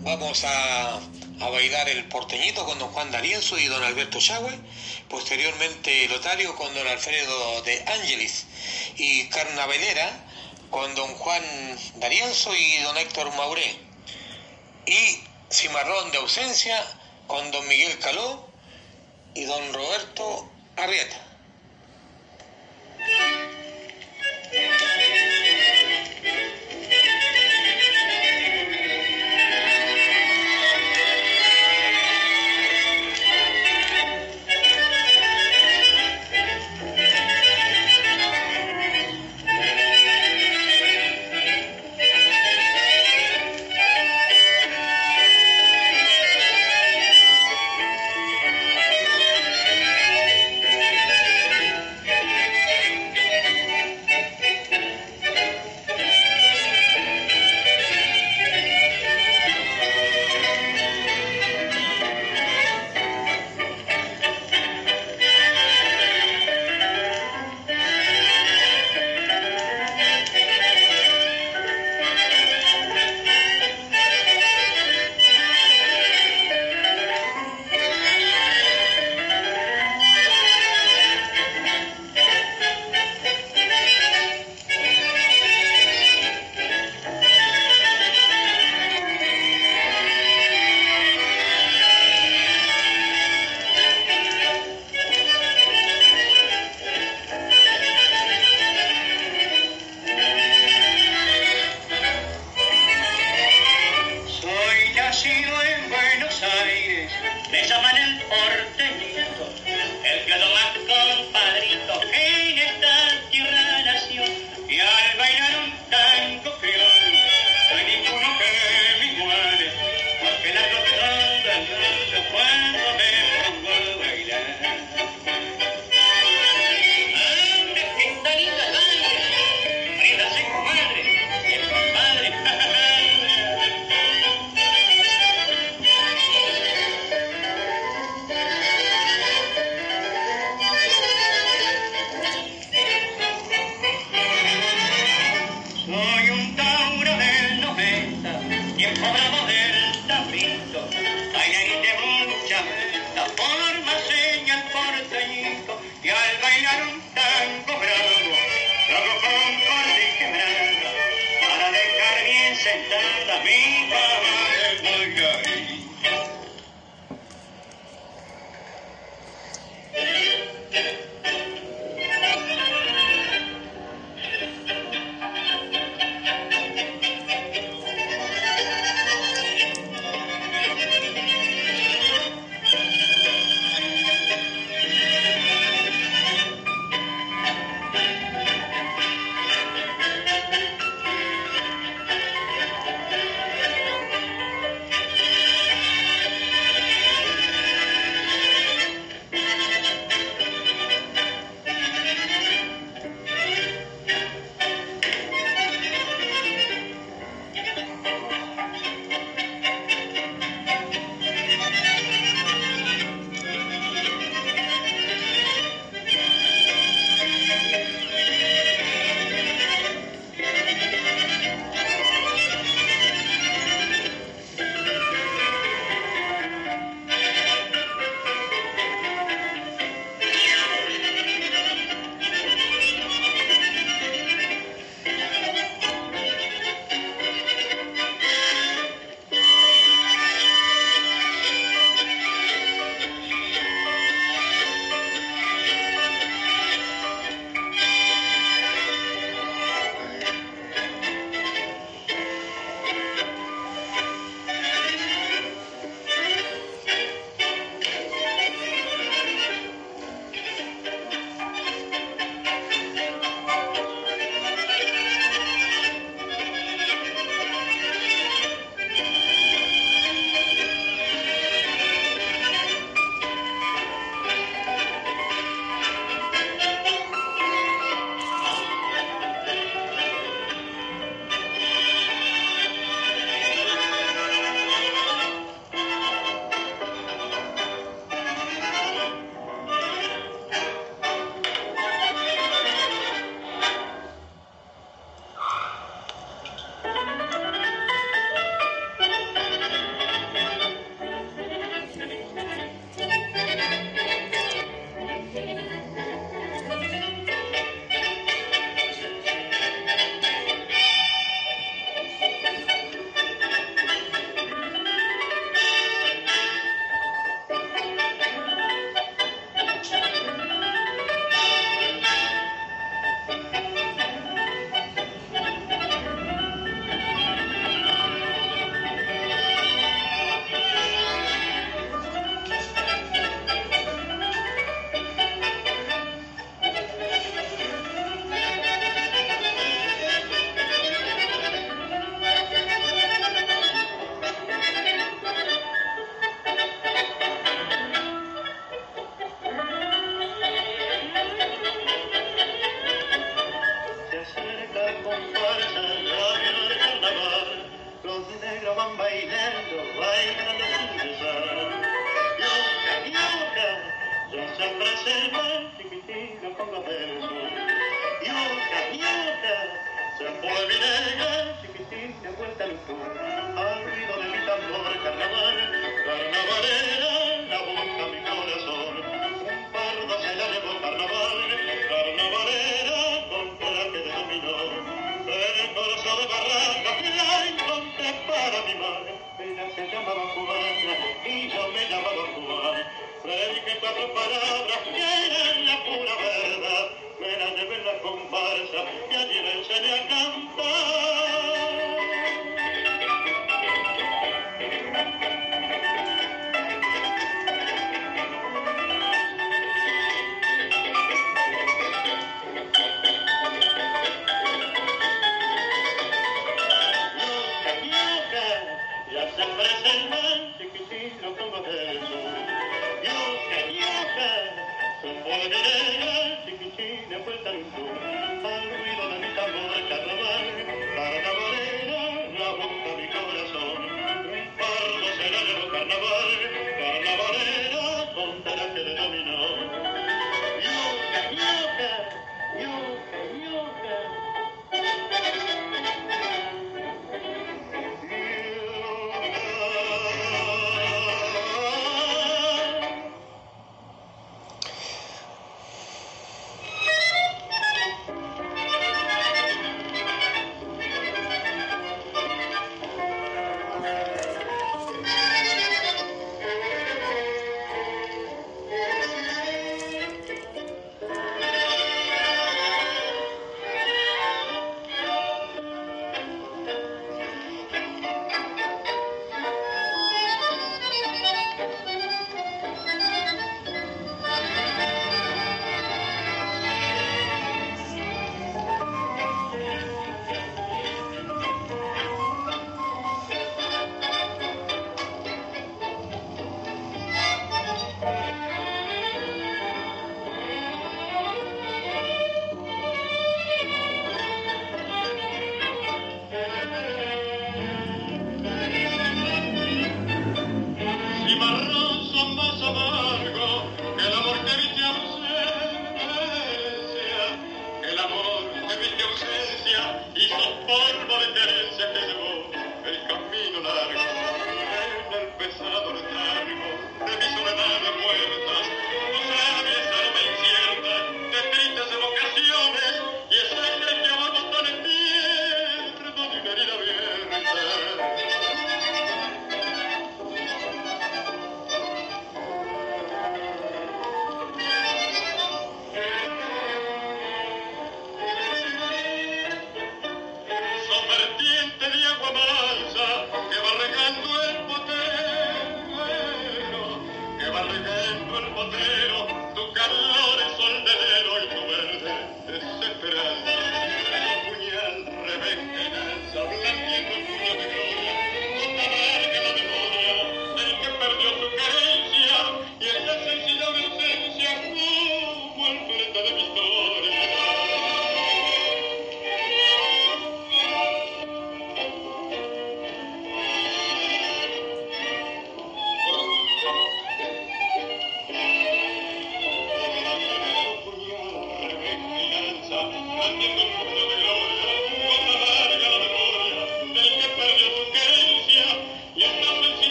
Vamos a, a bailar el porteñito con don Juan D'Arienzo y don Alberto Chagüe, posteriormente el otario con don Alfredo de Ángelis y Carnavalera con don Juan D'Arienzo y don Héctor Mauré. Y Cimarrón de ausencia con don Miguel Caló y don Roberto Arrieta. Thank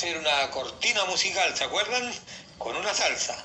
hacer una cortina musical, ¿se acuerdan? Con una salsa.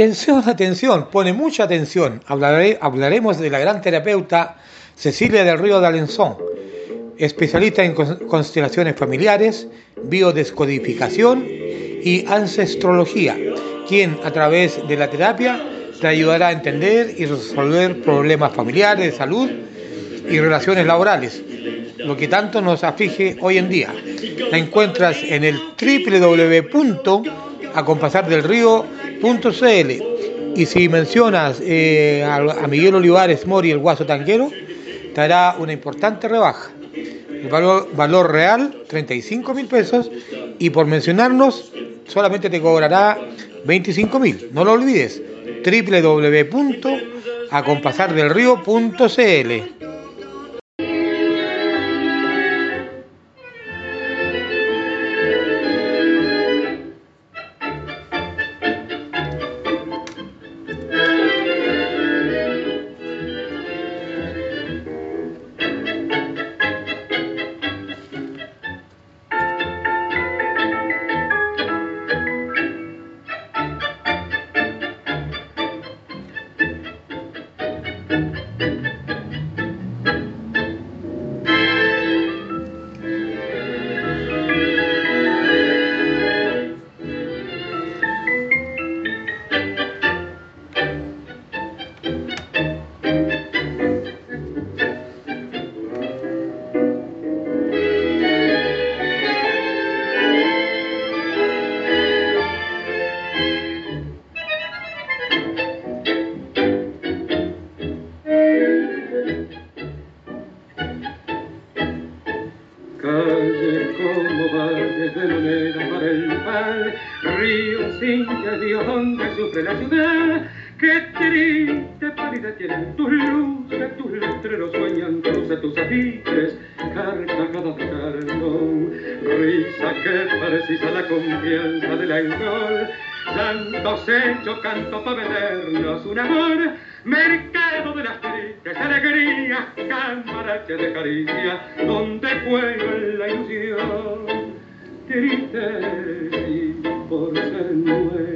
Atención, atención, pone mucha atención. Hablaremos de la gran terapeuta Cecilia del Río de Alenzón, especialista en constelaciones familiares, biodescodificación y ancestrología, quien a través de la terapia te ayudará a entender y resolver problemas familiares, de salud y relaciones laborales, lo que tanto nos aflige hoy en día. La encuentras en el www.acompasardelrío.com www.miguelolivares.cl. Y si mencionas eh, a, Miguel Olivares Mori, el guaso tanquero, te hará una importante rebaja. El valor, valor real, 35 mil pesos, y por mencionarnos, solamente te cobrará 25 mil. No lo olvides, www.acompasardelrío.cl. de esa alegría, camarote de caricia, donde cuelgo en la ilusión, triste y por ser nuevo.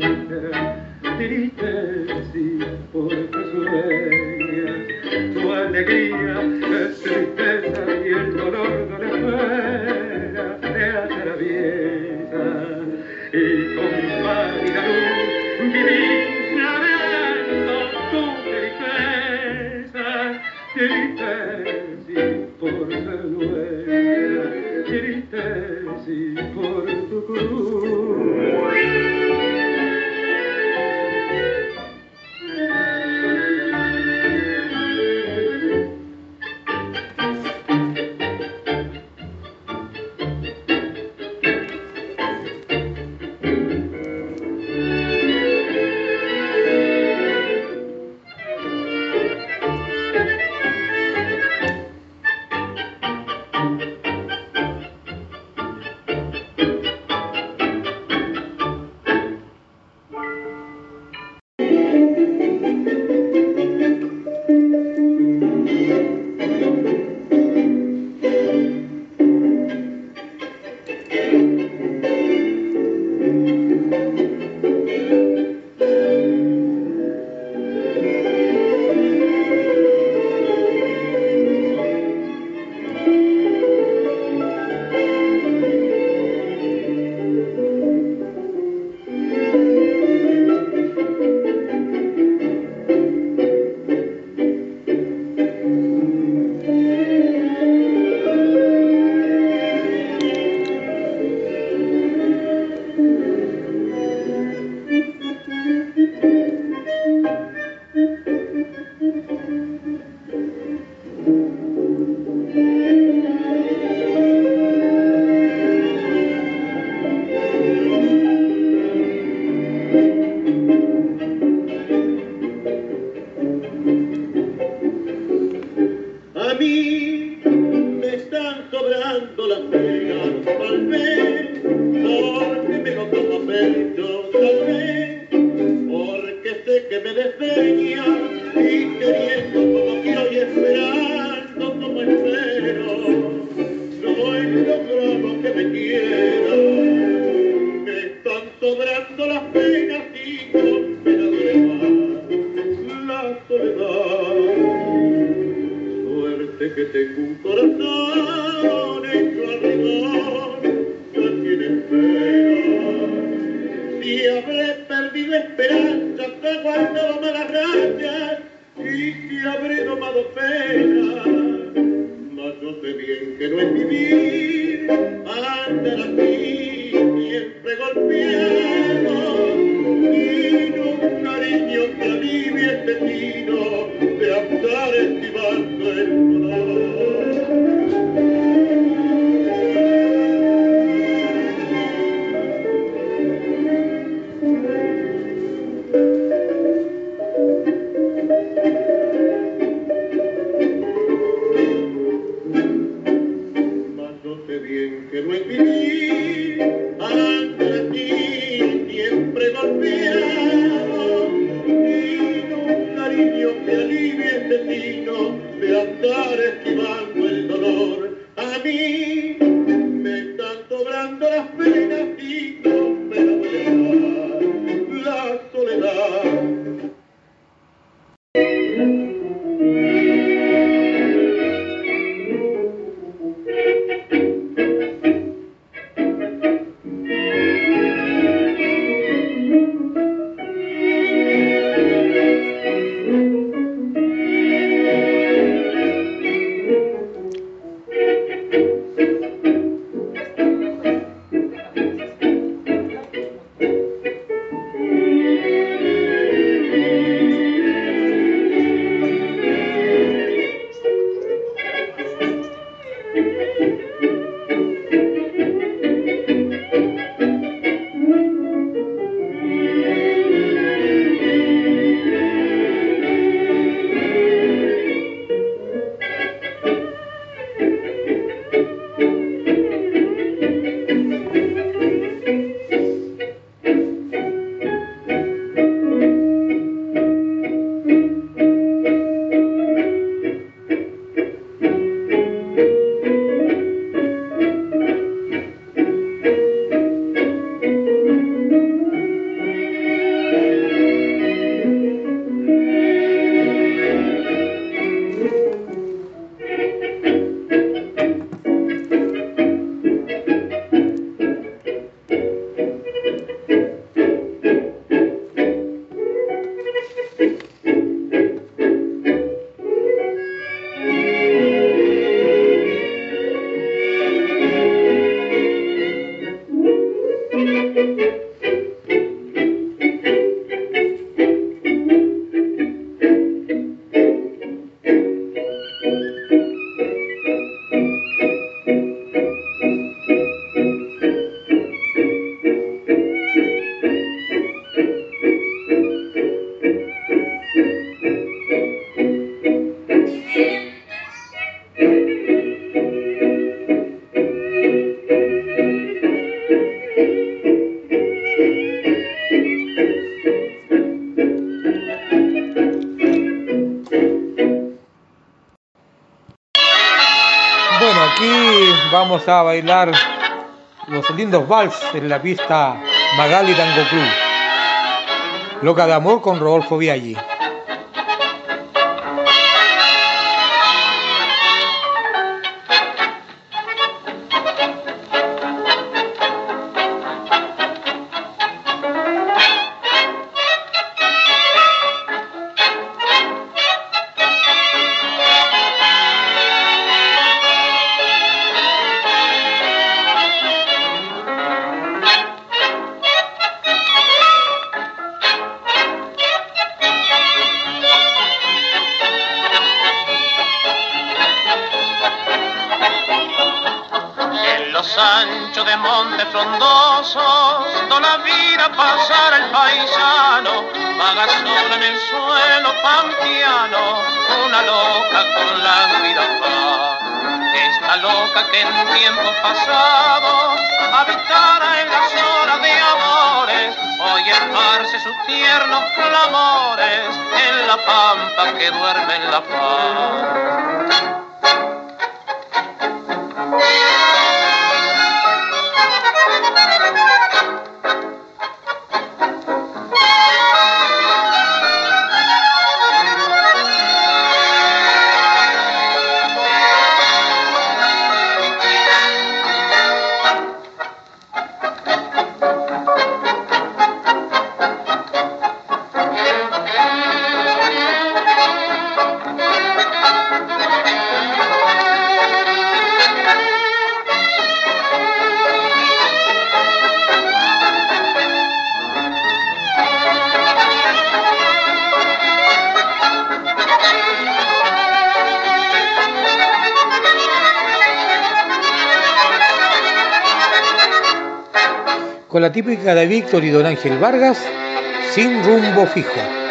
Be. Bailar los lindos vals en la pista Magali Tango Club. Loca de amor con Rodolfo Viaggi. Pampa que duerme en la paz. Típica de Víctor y Don Ángel Vargas, sin rumbo fijo.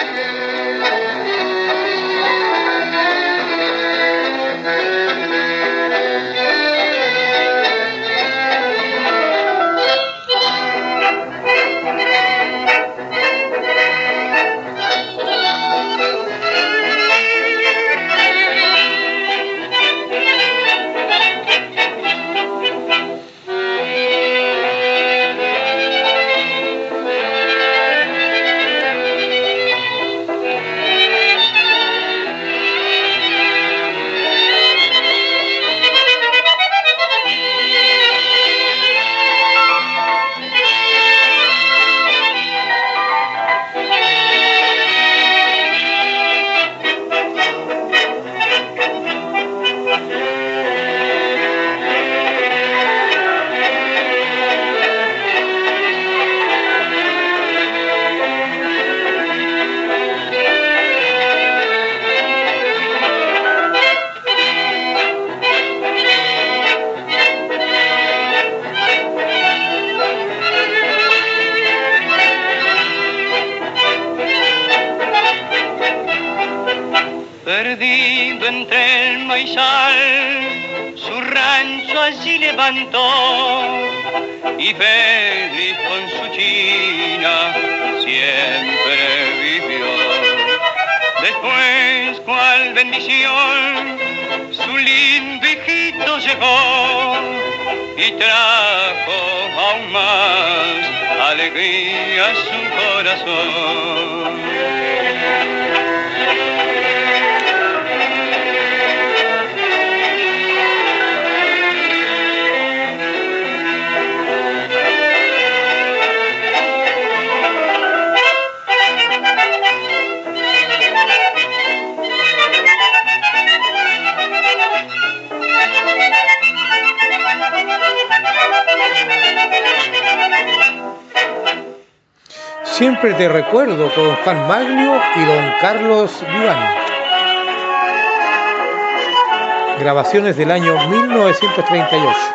Recuerdo con Juan Maglio y don Carlos Viván. Grabaciones del año 1938.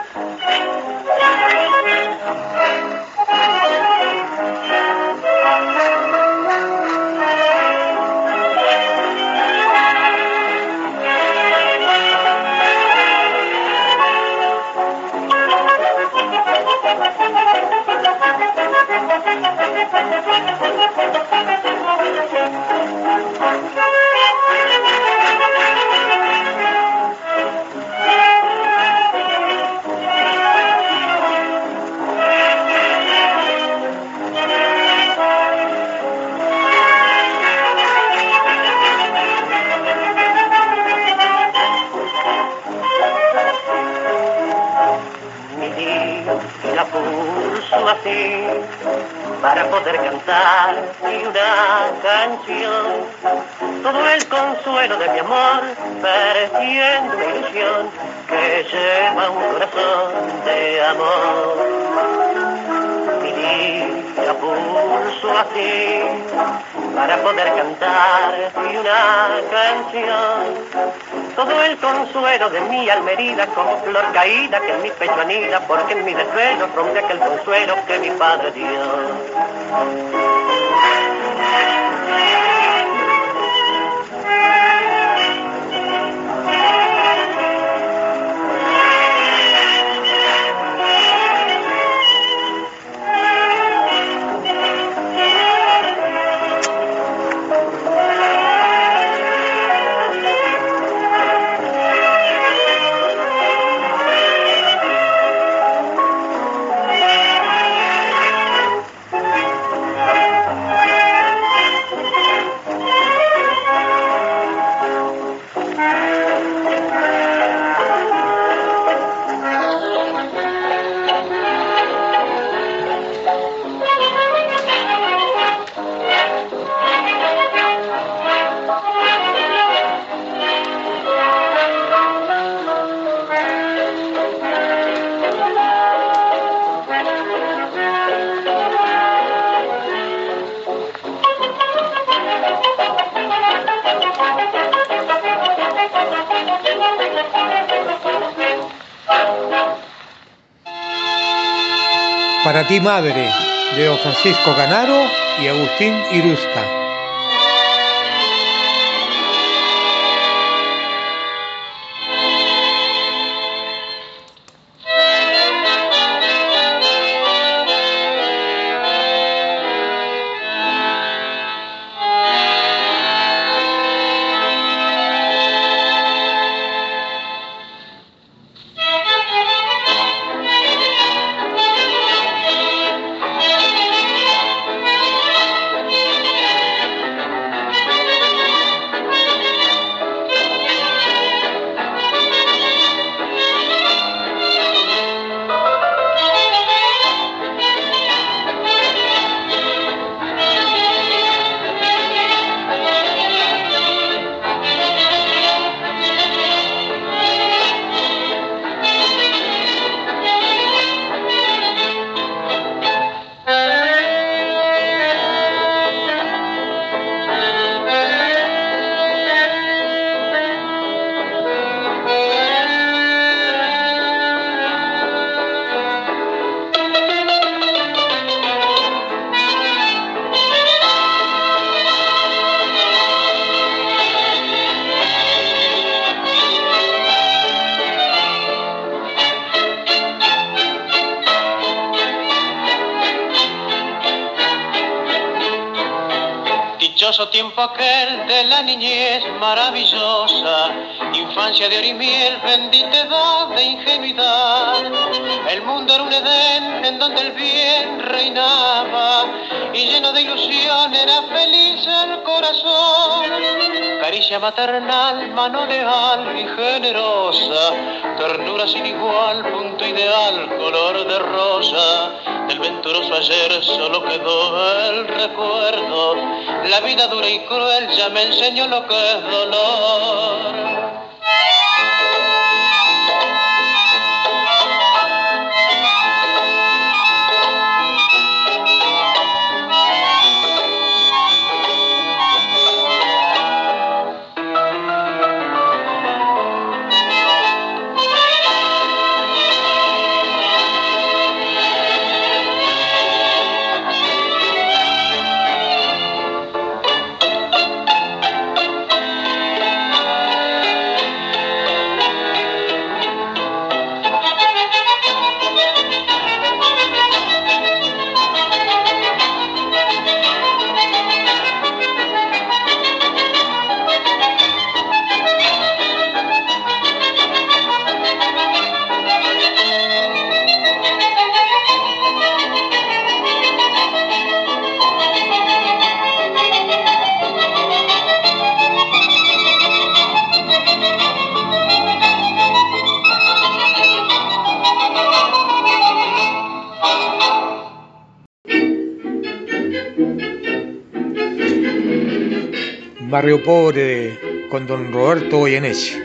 Para poder cantar una canción. Todo el consuelo de mi amor, perdiendo ilusión que lleva un corazón de amor. Mi vida pulso así para poder cantar y una canción. Todo el consuelo de mi alma herida como flor caída que en mi pecho anida porque en mi desvelo rompe aquel consuelo que mi padre dio. Para ti, madre, de Francisco Canaro y Agustín Irusca. Maternal, mano leal y generosa, ternura sin igual, punto ideal, color de rosa. Del venturoso ayer solo quedó el recuerdo. La vida dura y cruel ya me enseñó lo que es dolor. barrio pobre con don Roberto Goyeneche.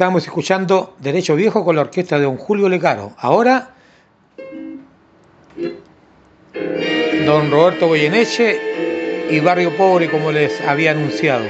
estábamos escuchando Derecho Viejo con la orquesta de don Julio Lecaro. Ahora, don Roberto Goyeneche y Barrio Pobre, como les había anunciado.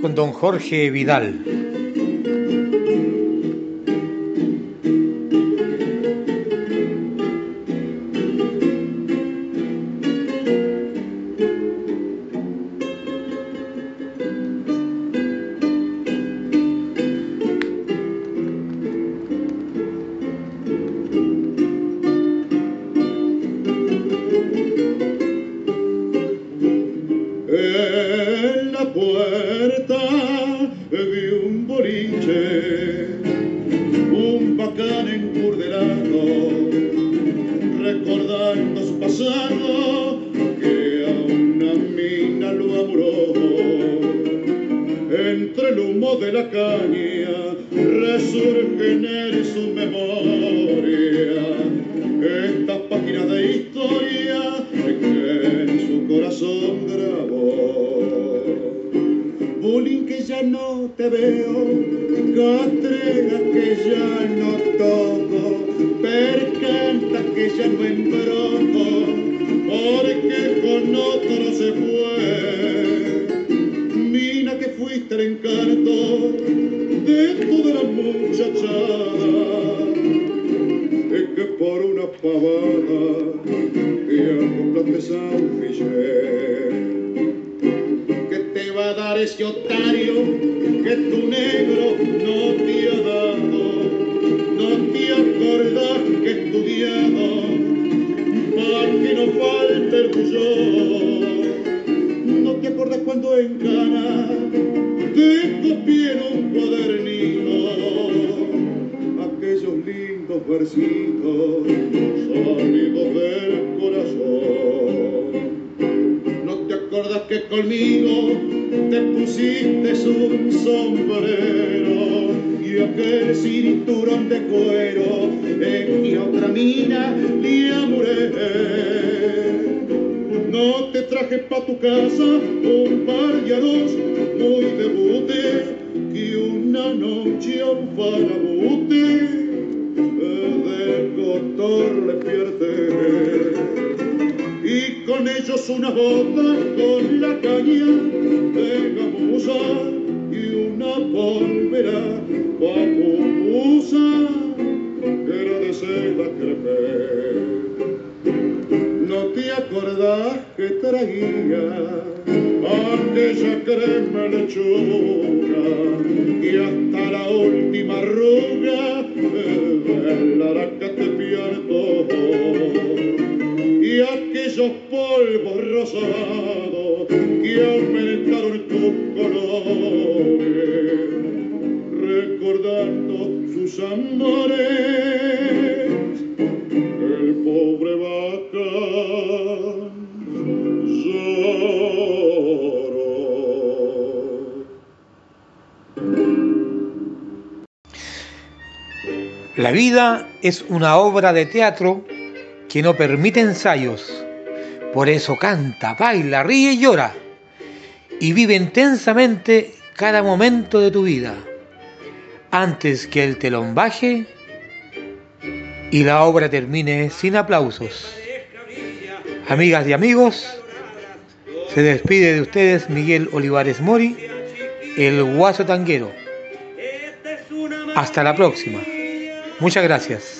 Con don Jorge Vidal. es una obra de teatro que no permite ensayos. Por eso canta, baila, ríe y llora. Y vive intensamente cada momento de tu vida. Antes que el telón baje y la obra termine sin aplausos. Amigas y amigos, se despide de ustedes Miguel Olivares Mori, el guaso tanguero. Hasta la próxima. Muchas gracias.